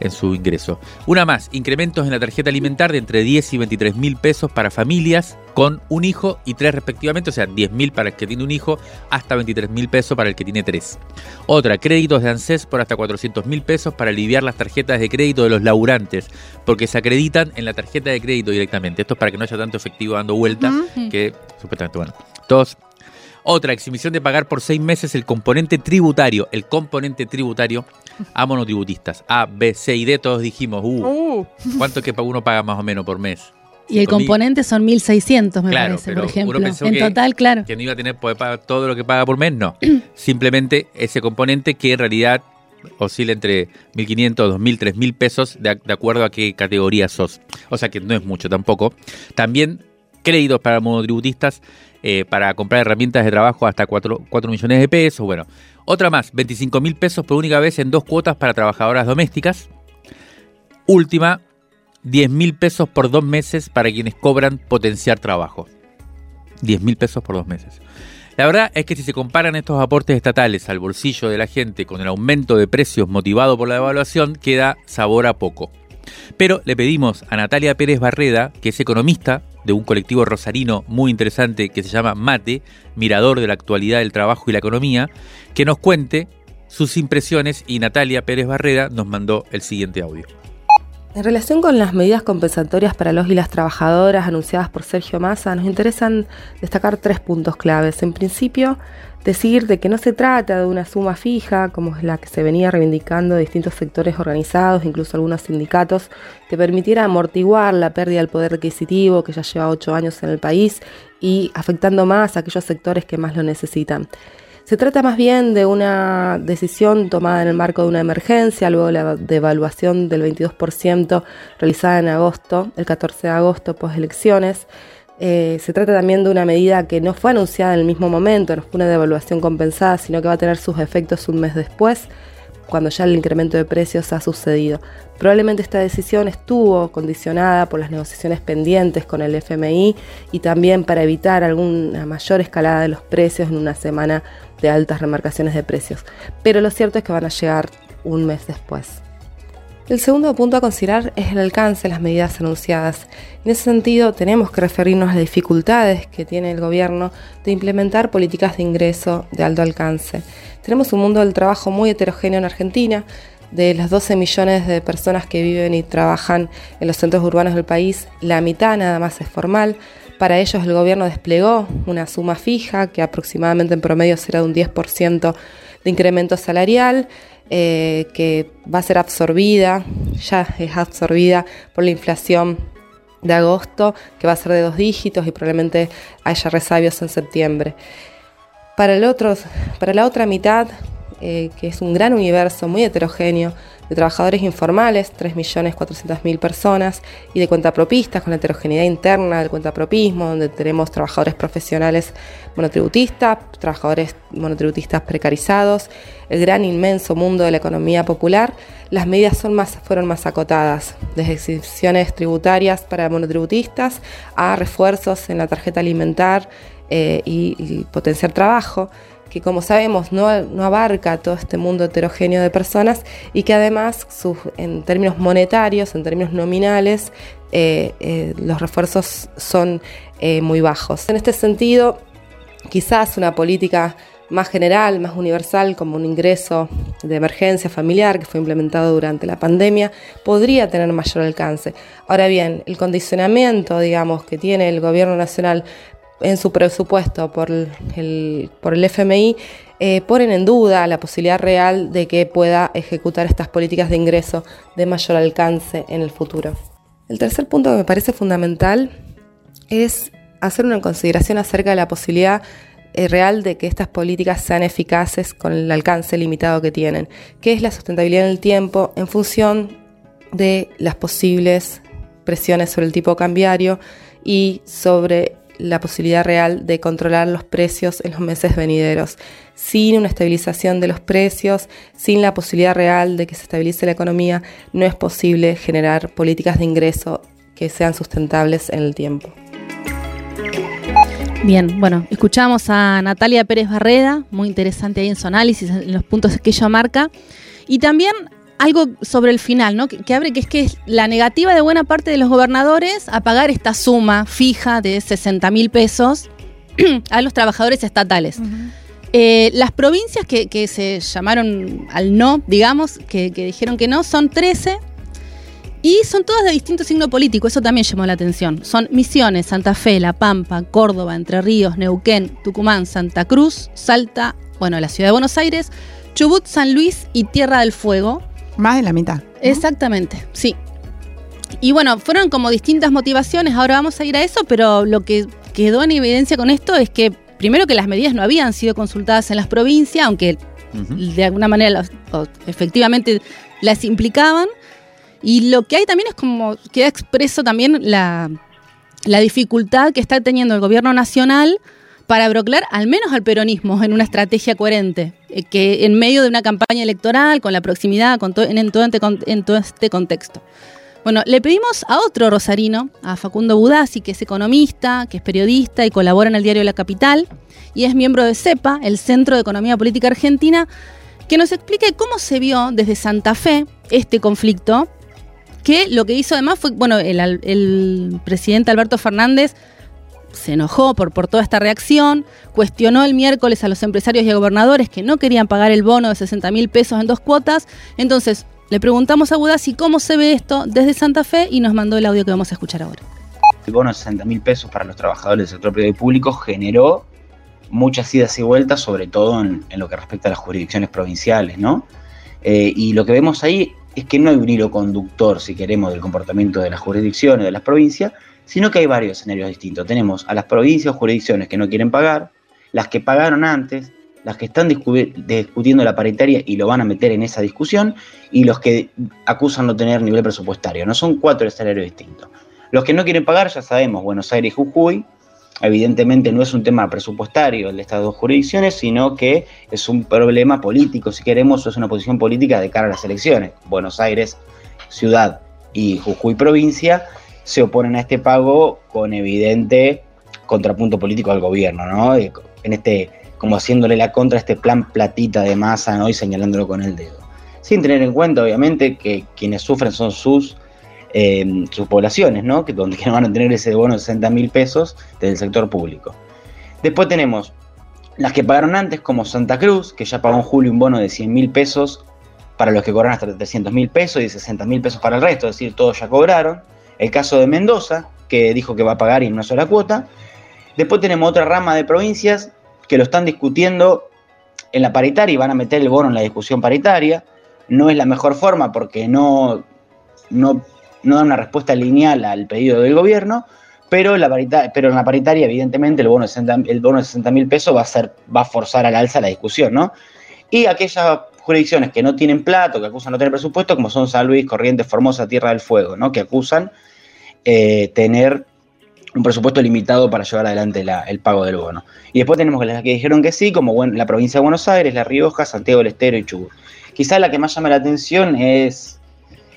en su ingreso. Una más, incrementos en la tarjeta alimentar de entre 10 y 23 mil pesos para familias con un hijo y tres respectivamente, o sea, 10 mil para el que tiene un hijo, hasta 23 mil pesos para el que tiene tres. Otra, créditos de ANSES por hasta 400 mil pesos para aliviar las tarjetas de crédito de los laburantes, porque se acreditan en la tarjeta de crédito directamente. Esto es para que no haya tanto efectivo dando vuelta, Ujú. que supuestamente, bueno, todos otra, exhibición de pagar por seis meses el componente tributario, el componente tributario a monotributistas. A, B, C y D, todos dijimos, uh, Uh, ¿cuánto que uno paga más o menos por mes? Y el 5.000, componente son 1.600, me Claro, parece, pero por ejemplo. uno pensó En que- total, claro. Que no iba a tener poder pagar todo lo que paga por mes, no. Simplemente ese componente que en realidad oscila entre 1.500, 2.000, 3.000 pesos de, de acuerdo a qué categoría sos. O sea que no es mucho tampoco. También créditos para monotributistas eh, para comprar herramientas de trabajo hasta 4, 4 millones de pesos. Bueno, otra más, 25 mil pesos por única vez en dos cuotas para trabajadoras domésticas. Última, 10 mil pesos por dos meses para quienes cobran potenciar trabajo. 10 mil pesos por dos meses. La verdad es que si se comparan estos aportes estatales al bolsillo de la gente con el aumento de precios motivado por la devaluación, queda sabor a poco. Pero le pedimos a Natalia Pérez Barreda, que es economista de un colectivo rosarino muy interesante que se llama Mate, mirador de la actualidad del trabajo y la economía, que nos cuente sus impresiones y Natalia Pérez Barreda nos mandó el siguiente audio. En relación con las medidas compensatorias para los y las trabajadoras anunciadas por Sergio Massa, nos interesan destacar tres puntos claves. En principio, decir de que no se trata de una suma fija, como es la que se venía reivindicando de distintos sectores organizados, incluso algunos sindicatos, que permitiera amortiguar la pérdida del poder adquisitivo que ya lleva ocho años en el país y afectando más a aquellos sectores que más lo necesitan. Se trata más bien de una decisión tomada en el marco de una emergencia, luego la devaluación del 22% realizada en agosto, el 14 de agosto, post elecciones. Eh, se trata también de una medida que no fue anunciada en el mismo momento, no fue una devaluación compensada, sino que va a tener sus efectos un mes después, cuando ya el incremento de precios ha sucedido. Probablemente esta decisión estuvo condicionada por las negociaciones pendientes con el FMI y también para evitar alguna mayor escalada de los precios en una semana de altas remarcaciones de precios. Pero lo cierto es que van a llegar un mes después. El segundo punto a considerar es el alcance de las medidas anunciadas. En ese sentido, tenemos que referirnos a las dificultades que tiene el gobierno de implementar políticas de ingreso de alto alcance. Tenemos un mundo del trabajo muy heterogéneo en Argentina. De las 12 millones de personas que viven y trabajan en los centros urbanos del país, la mitad nada más es formal. Para ellos el gobierno desplegó una suma fija que aproximadamente en promedio será de un 10% de incremento salarial eh, que va a ser absorbida, ya es absorbida por la inflación de agosto, que va a ser de dos dígitos y probablemente haya resabios en septiembre. Para, el otro, para la otra mitad, eh, que es un gran universo muy heterogéneo, de trabajadores informales, 3.400.000 personas, y de cuentapropistas con la heterogeneidad interna del cuentapropismo, donde tenemos trabajadores profesionales monotributistas, trabajadores monotributistas precarizados, el gran inmenso mundo de la economía popular, las medidas son más, fueron más acotadas, desde excepciones tributarias para monotributistas a refuerzos en la tarjeta alimentar eh, y potenciar trabajo que como sabemos no, abarca todo este mundo heterogéneo de personas y que además en términos monetarios, en términos nominales, eh, eh, los refuerzos son eh, muy bajos. En este sentido, quizás una política más general, más universal, como un ingreso de emergencia familiar que fue implementado durante la pandemia, podría tener mayor alcance. Ahora bien, el condicionamiento, digamos, que tiene el gobierno nacional en su presupuesto por el, por el FMI eh, ponen en duda la posibilidad real de que pueda ejecutar estas políticas de ingreso de mayor alcance en el futuro. El tercer punto que me parece fundamental es hacer una consideración acerca de la posibilidad eh, real de que estas políticas sean eficaces con el alcance limitado que tienen, que es la sustentabilidad en el tiempo en función de las posibles presiones sobre el tipo cambiario y sobre la posibilidad real de controlar los precios en los meses venideros. Sin una estabilización de los precios, sin la posibilidad real de que se estabilice la economía, no es posible generar políticas de ingreso que sean sustentables en el tiempo. Bien, bueno, escuchamos a Natalia Pérez Barreda, muy interesante ahí en su análisis, en los puntos que ella marca. Y también algo sobre el final, ¿no? Que, abre, que es que es la negativa de buena parte de los gobernadores a pagar esta suma fija de 60 mil pesos a los trabajadores estatales. Eh, las provincias que, se llamaron al no, digamos, que, dijeron que no, son 13 y son todas de distinto signo político, eso también llamó la atención. Son Misiones, Santa Fe, La Pampa, Córdoba, Entre Ríos, Neuquén, Tucumán, Santa Cruz, Salta, bueno, la ciudad de Buenos Aires, Chubut, San Luis y Tierra del Fuego. Más de la mitad. Exactamente, sí. Y bueno, fueron como distintas motivaciones, ahora vamos a ir a eso, pero lo que quedó en evidencia con esto es que primero que las medidas no habían sido consultadas en las provincias, aunque de alguna manera efectivamente las implicaban. Y lo que hay también es como queda expreso también la, la dificultad que está teniendo el gobierno nacional para broclar al menos al peronismo en una estrategia coherente, eh, que en medio de una campaña electoral, con la proximidad, con en, todo este, contexto. Bueno, le pedimos a otro rosarino, a Facundo Budassi, que es economista, que es periodista y colabora en el diario La Capital, y es miembro de CEPA, el Centro de Economía Política Argentina, que nos explique cómo se vio desde Santa Fe este conflicto, que lo que hizo además fue, bueno, el presidente Alberto Fernández se enojó por, por toda esta reacción, cuestionó el miércoles a los empresarios y a gobernadores que no querían pagar el bono de 60 mil pesos en dos cuotas. Entonces, le preguntamos a Budassi cómo se ve esto desde Santa Fe y nos mandó el audio que vamos a escuchar ahora. El bono de 60 mil pesos para los trabajadores del sector privado y público generó muchas idas y vueltas, sobre todo en, lo que respecta a las jurisdicciones provinciales, ¿no? Eh, y lo que vemos ahí es que no hay un hilo conductor, si queremos, del comportamiento de las jurisdicciones, de las provincias, sino que hay varios escenarios distintos. Tenemos a las provincias o jurisdicciones que no quieren pagar, las que pagaron antes, las que están discutiendo la paritaria y lo van a meter en esa discusión, y los que acusan no tener nivel presupuestario. No son cuatro escenarios distintos. Los que no quieren pagar, ya sabemos, Buenos Aires y Jujuy, evidentemente no es un tema presupuestario el de estas dos jurisdicciones, sino que es un problema político, si queremos, es una posición política de cara a las elecciones. Buenos Aires, ciudad y Jujuy, provincia, se oponen a este pago con evidente contrapunto político al gobierno, ¿no? En este, como haciéndole la contra a este plan platita de masa, ¿no? Y señalándolo con el dedo. sin tener en cuenta, obviamente, que quienes sufren son sus, eh, sus poblaciones, ¿no? Que, donde van a tener ese bono de 60 mil pesos del sector público. Después tenemos las que pagaron antes, como Santa Cruz, que ya pagó en julio un bono de 100 mil pesos para los que cobraron hasta 300 mil pesos y 60 mil pesos para el resto, es decir, todos ya cobraron. El caso de Mendoza, que dijo que va a pagar en una sola cuota. Después tenemos otra rama de provincias que lo están discutiendo en la paritaria y van a meter el bono en la discusión paritaria. No es la mejor forma porque no, no, no da una respuesta lineal al pedido del gobierno, pero, la pero en la paritaria, evidentemente, el bono de 60 el bono de 60 mil pesos va a, ser, va a forzar al alza la discusión, ¿no? Y aquellas jurisdicciones que no tienen plato, que acusan no tener presupuesto, como son San Luis, Corrientes, Formosa, Tierra del Fuego, ¿no? Que acusan eh, tener un presupuesto limitado para llevar adelante el pago del bono. Y después tenemos las que dijeron que sí, como la provincia de Buenos Aires, La Rioja, Santiago del Estero y Chubut. Quizás la que más llama la atención es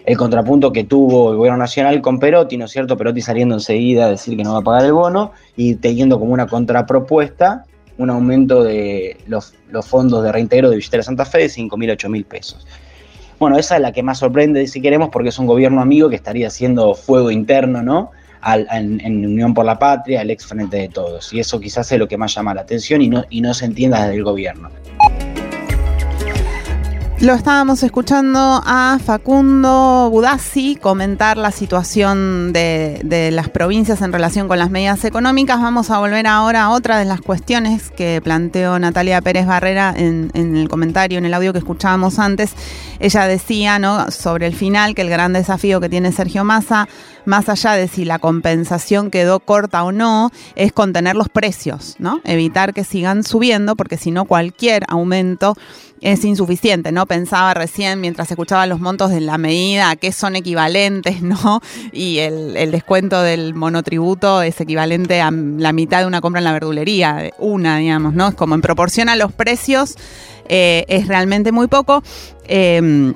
el contrapunto que tuvo el gobierno nacional con Perotti, ¿no es cierto? Perotti saliendo enseguida a decir que no va a pagar el bono y teniendo como una contrapropuesta un aumento de los, fondos de reintegro de Billetera Santa Fe de 5 mil, 8 mil pesos. Bueno, esa es la que más sorprende, si queremos, porque es un gobierno amigo que estaría haciendo fuego interno, ¿no? en, Unión por la Patria, el ex frente de todos. Y eso quizás es lo que más llama la atención y no, y no se entienda desde el gobierno. Lo estábamos escuchando a Facundo Budassi comentar la situación de, las provincias en relación con las medidas económicas. Vamos a volver ahora a otra de las cuestiones que planteó Natalia Pérez Barrera en, en el comentario, en el audio que escuchábamos antes. Ella decía ¿no? sobre el final que el gran desafío que tiene Sergio Massa, más allá de si la compensación quedó corta o no, es contener los precios, ¿no? evitar que sigan subiendo, porque si no cualquier aumento es insuficiente, ¿no? Pensaba recién mientras escuchaba los montos de la medida a qué son equivalentes, ¿no? Y el, descuento del monotributo es equivalente a la mitad de una compra en la verdulería, una, digamos, ¿no? Es como en proporción a los precios, eh, es realmente muy poco. Eh,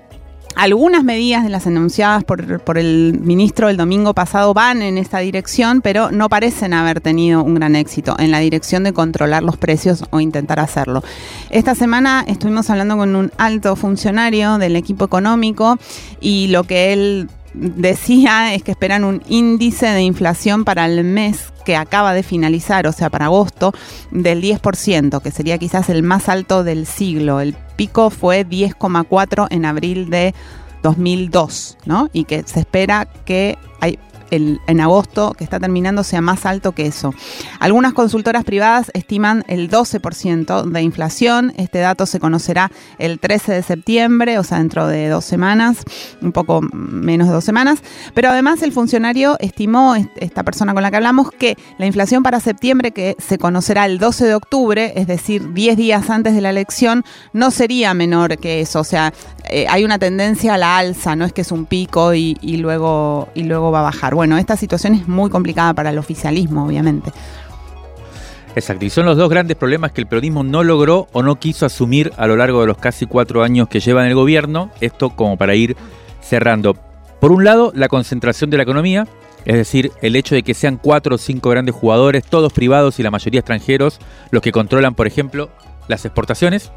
algunas medidas de las anunciadas por, el ministro el domingo pasado van en esta dirección, pero no parecen haber tenido un gran éxito en la dirección de controlar los precios o intentar hacerlo. Esta semana estuvimos hablando con un alto funcionario del equipo económico y lo que él decía es que esperan un índice de inflación para el mes que acaba de finalizar, o sea, para agosto, del 10%, que sería quizás el más alto del siglo. El pico fue 10,4 en abril de 2002, ¿no? Y que se espera que hay en agosto que está terminando sea más alto que eso. Algunas consultoras privadas estiman el 12% de inflación. Este dato se conocerá el 13 de septiembre, o sea, dentro de dos semanas, un poco menos de dos semanas. Pero además el funcionario estimó, esta persona con la que hablamos, que la inflación para septiembre, que se conocerá el 12 de octubre, es decir, 10 días antes de la elección, no sería menor que eso. O sea, eh, hay una tendencia a la alza, no es que es un pico y, luego, y luego va a bajar. Bueno, esta situación es muy complicada para el oficialismo, obviamente. Exacto, y son los dos grandes problemas que el periodismo no logró o no quiso asumir a lo largo de los casi cuatro años que lleva en el gobierno, esto como para ir cerrando. Por un lado, la concentración de la economía, es decir, el hecho de que sean cuatro o cinco grandes jugadores, todos privados y la mayoría extranjeros, los que controlan, por ejemplo, las exportaciones.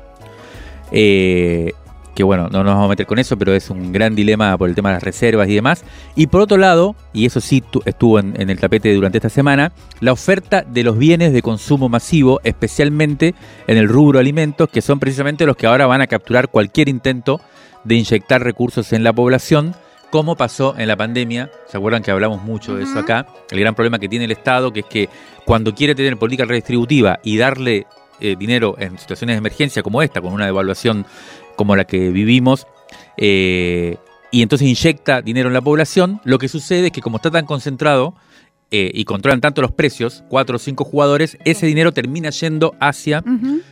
Eh, que bueno, no nos vamos a meter con eso, pero es un gran dilema por el tema de las reservas y demás. Y por otro lado, y eso sí estuvo en, el tapete durante esta semana, la oferta de los bienes de consumo masivo, especialmente en el rubro alimentos, que son precisamente los que ahora van a capturar cualquier intento de inyectar recursos en la población, como pasó en la pandemia. ¿Se acuerdan que hablamos mucho de eso acá? El gran problema que tiene el Estado, que es que cuando quiere tener política redistributiva y darle eh, dinero en situaciones de emergencia como esta, con una devaluación como la que vivimos, eh, y entonces inyecta dinero en la población, lo que sucede es que como está tan concentrado eh, y controlan tanto los precios, cuatro o cinco jugadores, ese dinero termina yendo hacia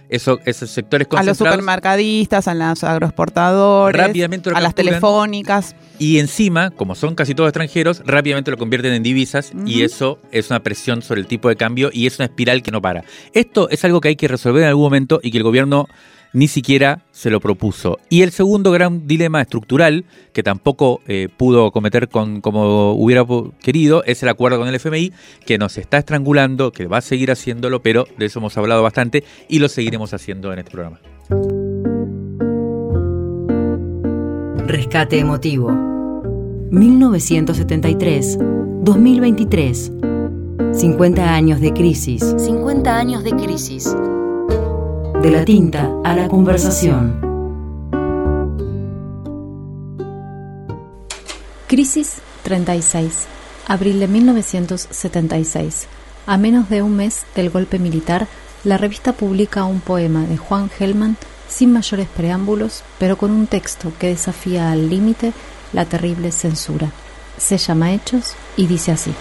esos sectores concentrados. A los supermercadistas, a los agroexportadores, rápidamente a las telefónicas. Y encima, como son casi todos extranjeros, rápidamente lo convierten en divisas y eso es una presión sobre el tipo de cambio y es una espiral que no para. Esto es algo que hay que resolver en algún momento y que el gobierno ni siquiera se lo propuso. Y el segundo gran dilema estructural, que tampoco eh, pudo cometer con, como hubiera querido, es el acuerdo con el FMI, que nos está estrangulando, que va a seguir haciéndolo, pero de eso hemos hablado bastante y lo seguiremos haciendo en este programa. Rescate emotivo. 1973-2023. 50 años de crisis. 50 años de crisis. De la tinta a la conversación. Crisis 36. Abril de 1976. A menos de un mes del golpe militar, la revista publica un poema de Juan Gelman sin mayores preámbulos, pero con un texto que desafía al límite la terrible censura. Se llama Hechos y dice así.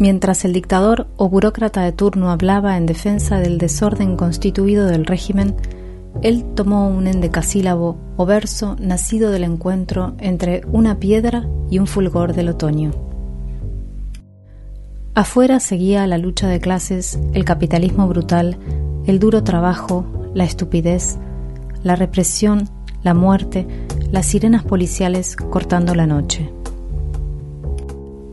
Mientras el dictador o burócrata de turno hablaba en defensa del desorden constituido del régimen, él tomó un endecasílabo o verso nacido del encuentro entre una piedra y un fulgor del otoño. Afuera seguía la lucha de clases, el capitalismo brutal, el duro trabajo, la estupidez, la represión, la muerte, las sirenas policiales cortando la noche.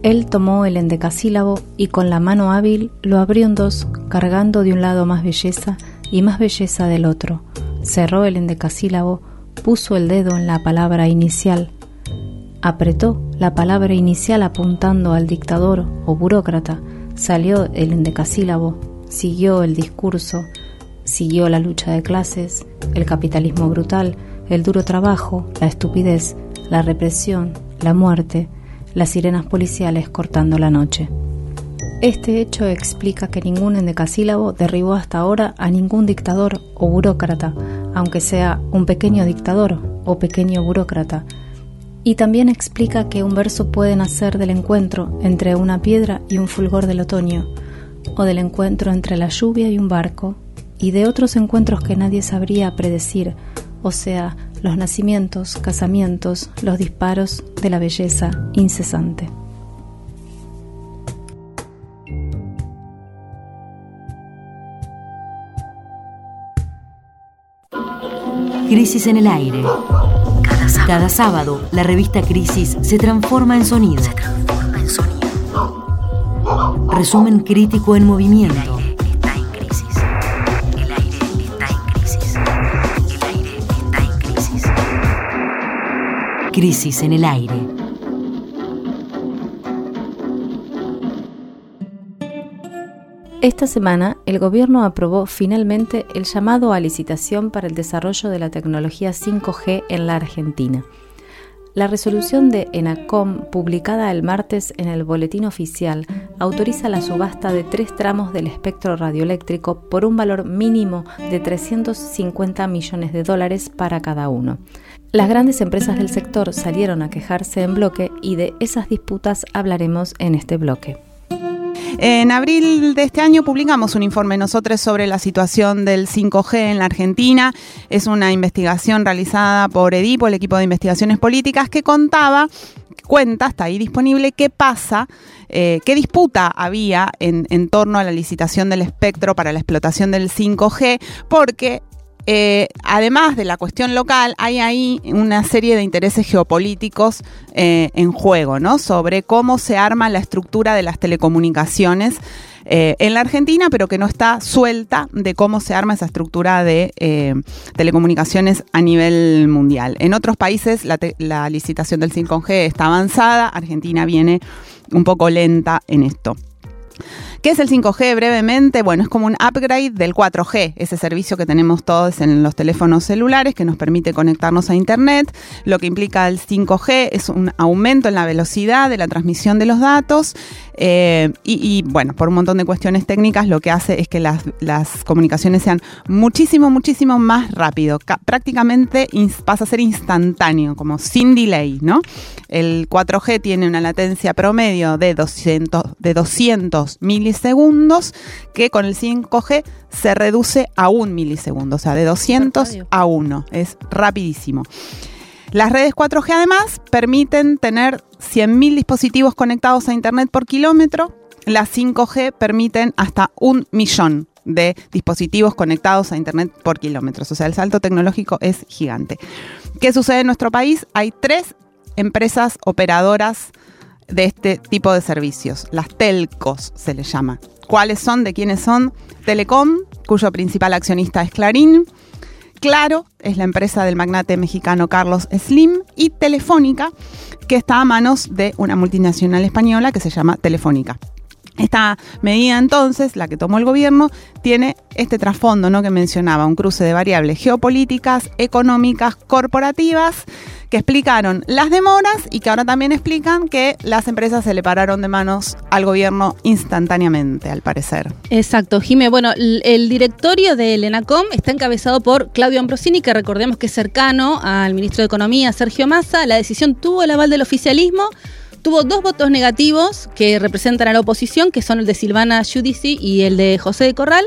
Él tomó el endecasílabo y con la mano hábil lo abrió en dos, cargando de un lado más belleza y más belleza del otro, cerró el endecasílabo, puso el dedo en la palabra inicial, apretó la palabra inicial apuntando al dictador o burócrata, salió el endecasílabo, siguió el discurso, siguió la lucha de clases, el capitalismo brutal, el duro trabajo, la estupidez, la represión, la muerte, las sirenas policiales cortando la noche. Este hecho explica que ningún endecasílabo derribó hasta ahora a ningún dictador o burócrata, aunque sea un pequeño dictador o pequeño burócrata. Y también explica que un verso puede nacer del encuentro entre una piedra y un fulgor del otoño, o del encuentro entre la lluvia y un barco, y de otros encuentros que nadie sabría predecir, o sea, los nacimientos, casamientos, los disparos de la belleza incesante. Crisis en el aire. Cada sábado. la revista Crisis se transforma en sonido. Resumen crítico en movimiento. Crisis en el aire. Esta semana, el gobierno aprobó finalmente el llamado a licitación para el desarrollo de la tecnología 5G en la Argentina. La resolución de ENACOM, publicada el martes en el Boletín Oficial, autoriza la subasta de tres tramos del espectro radioeléctrico por un valor mínimo de 350 millones de dólares para cada uno. Las grandes empresas del sector salieron a quejarse en bloque y de esas disputas hablaremos en este bloque. En abril de este año publicamos un informe nosotros sobre la situación del 5G en la Argentina. Es una investigación realizada por EDIPO, el equipo de investigaciones políticas, que contaba cuenta, está ahí disponible, qué pasa, eh, qué disputa había en, en, torno a la licitación del espectro para la explotación del 5G, porque eh, además de la cuestión local, hay ahí una serie de intereses geopolíticos eh, en juego, ¿no? Sobre cómo se arma la estructura de las telecomunicaciones. Eh, en la Argentina, pero que no está suelta de cómo se arma esa estructura de telecomunicaciones a nivel mundial. En otros países la, la licitación del 5G está avanzada, Argentina viene un poco lenta en esto. ¿Qué es el 5G brevemente? Bueno, es como un upgrade del 4G, ese servicio que tenemos todos en los teléfonos celulares que nos permite conectarnos a Internet. Lo que implica el 5G es un aumento en la velocidad de la transmisión de los datos eh, y, bueno, por un montón de cuestiones técnicas lo que hace es que las, comunicaciones sean muchísimo, muchísimo más rápido. prácticamente pasa a ser instantáneo, como sin delay, ¿no? El 4G tiene una latencia promedio de 200, de 200 milisegundos, que con el 5G se reduce a un milisegundo, o sea, de 200 a 1. Es rapidísimo. Las redes 4G además permiten tener 100.000 dispositivos conectados a Internet por kilómetro. Las 5G permiten hasta un millón de dispositivos conectados a Internet por kilómetros. O sea, el salto tecnológico es gigante. ¿Qué sucede en nuestro país? Hay tres empresas operadoras de este tipo de servicios. Las telcos se les llama. ¿Cuáles son? ¿De quiénes son? Telecom, cuyo principal accionista es Clarín. Claro, es la empresa del magnate mexicano Carlos Slim. Y Telefónica, que está a manos de una multinacional española que se llama Telefónica. Esta medida entonces, la que tomó el gobierno, tiene este trasfondo ¿no? que mencionaba, un cruce de variables geopolíticas, económicas, corporativas, que explicaron las demoras y que ahora también explican que las empresas se le pararon de manos al gobierno instantáneamente, al parecer. Exacto, Jime. Bueno, el directorio del ENACOM está encabezado por Claudio Ambrosini, que recordemos que es cercano al ministro de Economía, Sergio Massa. La decisión tuvo el aval del oficialismo. Tuvo dos votos negativos que representan a la oposición, que son el de Silvana Giudici y el de José de Corral.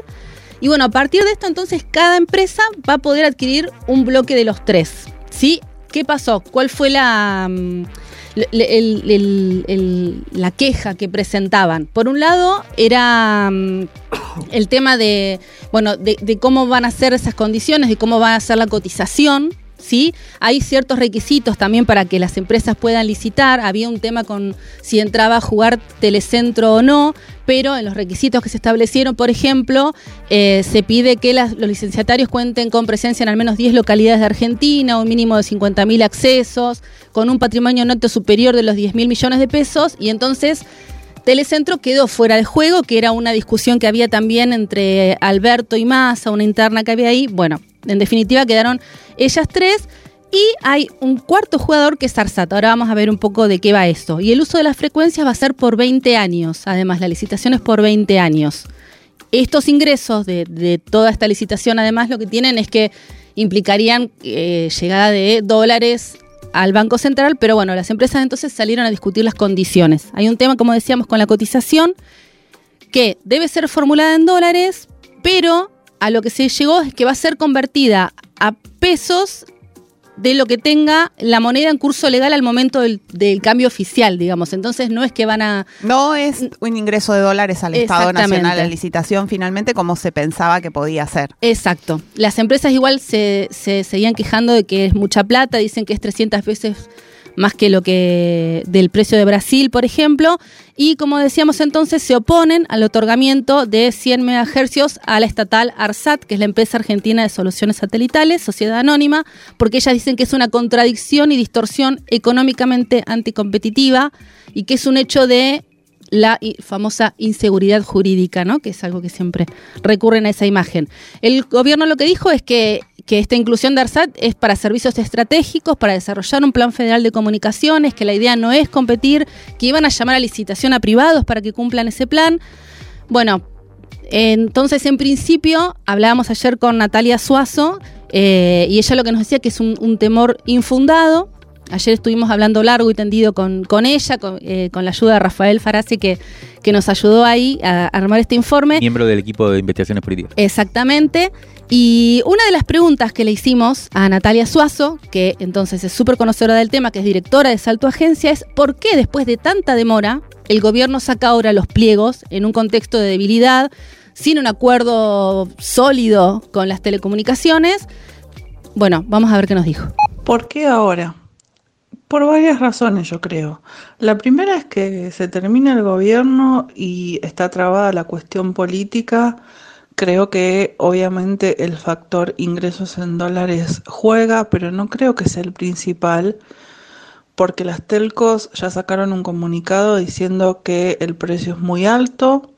Y bueno, a partir de esto, entonces, cada empresa va a poder adquirir un bloque de los tres. ¿Sí? ¿Qué pasó? ¿Cuál fue la, mm, la queja que presentaban? Por un lado, era mm, el tema de, bueno, de, de cómo van a ser esas condiciones, de cómo va a ser la cotización. ¿Sí? Hay ciertos requisitos también para que las empresas puedan licitar. Había un tema con si entraba a jugar telecentro o no, pero en los requisitos que se establecieron, por ejemplo, eh, se pide que los licenciatarios cuenten con presencia en al menos 10 localidades de Argentina, un mínimo de 50.000 accesos, con un patrimonio neto superior de los 10 mil millones de pesos, y entonces Telecentro quedó fuera de juego, que era una discusión que había también entre Alberto y Massa, una interna que había ahí. Bueno, en definitiva quedaron ellas tres. Y hay un cuarto jugador que es Arsat. Ahora vamos a ver un poco de qué va esto. Y el uso de las frecuencias va a ser por 20 años. Además, la licitación es por 20 años. Estos ingresos de, toda esta licitación, además, lo que tienen es que implicarían eh, llegada de dólares al Banco Central, pero bueno, las empresas entonces salieron a discutir las condiciones. Hay un tema, como decíamos, con la cotización, que debe ser formulada en dólares, pero a lo que se llegó es que va a ser convertida a pesos de lo que tenga la moneda en curso legal al momento del, del cambio oficial, digamos. Entonces no es que van a... No es un ingreso de dólares al Estado. Nacional en licitación finalmente como se pensaba que podía ser. Exacto. Las empresas igual se, se seguían quejando de que es mucha plata, dicen que es 300 veces más que lo que del precio de Brasil, por ejemplo, y como decíamos entonces, se oponen al otorgamiento de 100 MHz a la estatal ARSAT, que es la empresa argentina de soluciones satelitales, sociedad anónima, porque ellas dicen que es una contradicción y distorsión económicamente anticompetitiva y que es un hecho de la famosa inseguridad jurídica, ¿no? Que es algo que siempre recurren a esa imagen. El gobierno lo que dijo es que, que esta inclusión de ARSAT es para servicios estratégicos, para desarrollar un plan federal de comunicaciones, que la idea no es competir, que iban a llamar a licitación a privados para que cumplan ese plan. Bueno, entonces en principio hablábamos ayer con Natalia Suazo eh, y ella lo que nos decía que es un temor infundado. Ayer estuvimos hablando largo y tendido con, con ella, con, eh, con la ayuda de Rafael Farasi, que, que nos ayudó ahí a armar este informe. Miembro del equipo de investigaciones políticas. Exactamente. Y una de las preguntas que le hicimos a Natalia Suazo, que entonces es súper conocedora del tema, que es directora de Salto Agencia, es por qué después de tanta demora el gobierno saca ahora los pliegos en un contexto de debilidad, sin un acuerdo sólido con las telecomunicaciones. Bueno, vamos a ver qué nos dijo. ¿Por qué ahora? Por varias razones, yo creo. La primera es que se termina el gobierno y está trabada la cuestión política. Creo que obviamente el factor ingresos en dólares juega, pero no creo que sea el principal, porque las telcos ya sacaron un comunicado diciendo que el precio es muy alto,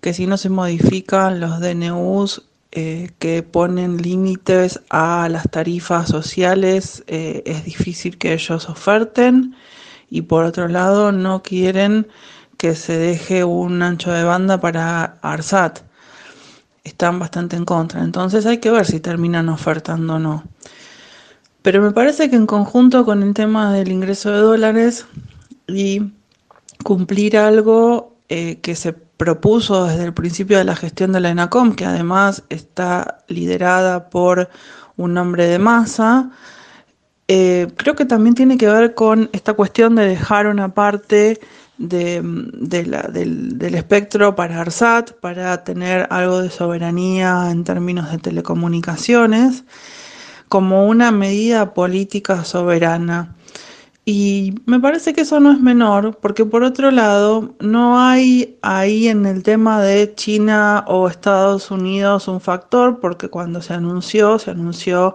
que si no se modifican los DNUs eh, que ponen límites a las tarifas sociales, eh, es difícil que ellos oferten. Y por otro lado, no quieren que se deje un ancho de banda para ARSAT. Están bastante en contra. Entonces hay que ver si terminan ofertando o no. Pero me parece que en conjunto con el tema del ingreso de dólares y cumplir algo eh, que se propuso desde el principio de la gestión de la ENACOM, que además está liderada por un hombre de masa, eh, creo que también tiene que ver con esta cuestión de dejar una parte del espectro para ARSAT, para tener algo de soberanía en términos de telecomunicaciones, como una medida política soberana. Y me parece que eso no es menor, porque por otro lado, no hay ahí en el tema de China o Estados Unidos un factor, porque cuando se anunció, se anunció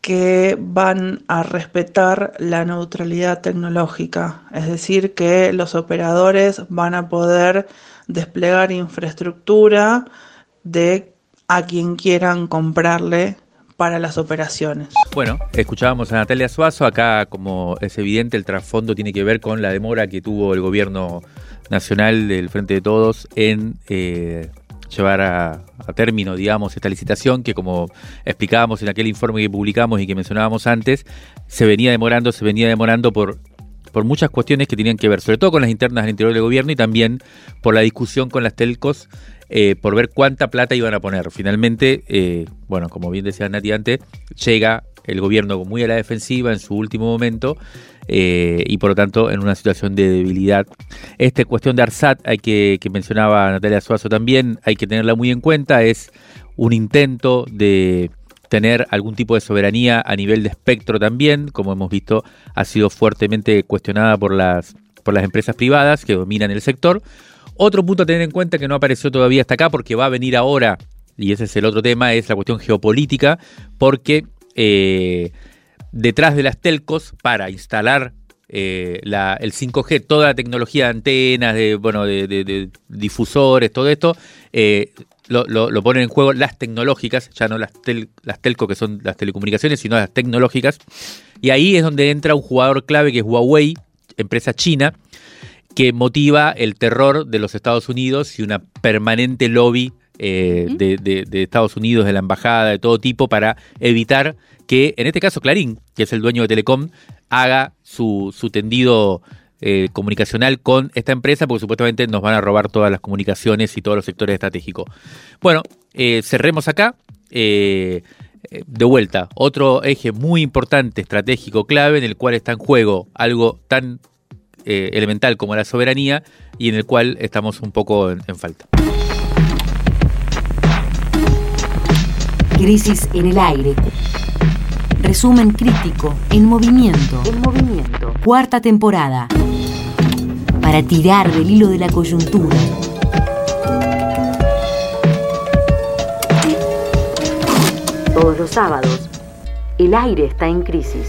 que van a respetar la neutralidad tecnológica, es decir, que los operadores van a poder desplegar infraestructura de a quien quieran comprarle para las operaciones. Bueno, escuchábamos a Natalia Suazo, acá como es evidente el trasfondo tiene que ver con la demora que tuvo el gobierno nacional del Frente de Todos en eh, llevar a, a, término, digamos, esta licitación que como explicábamos en aquel informe que publicamos y que mencionábamos antes, se venía demorando, se venía demorando por por muchas cuestiones que tenían que ver, sobre todo con las internas del interior del gobierno y también por la discusión con las telcos eh, por ver cuánta plata iban a poner. Finalmente, eh, bueno, como bien decía Nati antes, llega el gobierno muy a la defensiva en su último momento eh, y por lo tanto en una situación de debilidad. Esta cuestión de ARSAT, hay que, que mencionaba Natalia Suazo también, hay que tenerla muy en cuenta, es un intento de tener algún tipo de soberanía a nivel de espectro también, como hemos visto, ha sido fuertemente cuestionada por las, por las empresas privadas que dominan el sector. Otro punto a tener en cuenta que no apareció todavía hasta acá porque va a venir ahora, y ese es el otro tema, es la cuestión geopolítica, porque eh, detrás de las telcos, para instalar eh, el 5G, toda la tecnología de antenas, de, bueno, de, difusores, todo esto, eh, lo, ponen en juego las tecnológicas, ya no las, tel, las telco que son las telecomunicaciones, sino las tecnológicas. Y ahí es donde entra un jugador clave que es Huawei, empresa china, que motiva el terror de los Estados Unidos y una permanente lobby eh, de, de, de, Estados Unidos, de la embajada, de todo tipo, para evitar que, en este caso, Clarín, que es el dueño de Telecom, haga su, su tendido eh, comunicacional con esta empresa, porque supuestamente nos van a robar todas las comunicaciones y todos los sectores estratégicos. Bueno, eh, cerremos acá. De vuelta, otro eje muy importante, estratégico, clave, en el cual está en juego algo tan eh, elemental como la soberanía y en el cual estamos un poco en, en falta. Crisis en el aire. Resumen crítico en movimiento. En movimiento. Cuarta temporada. Para tirar del hilo de la coyuntura. Todos los sábados, el aire está en crisis.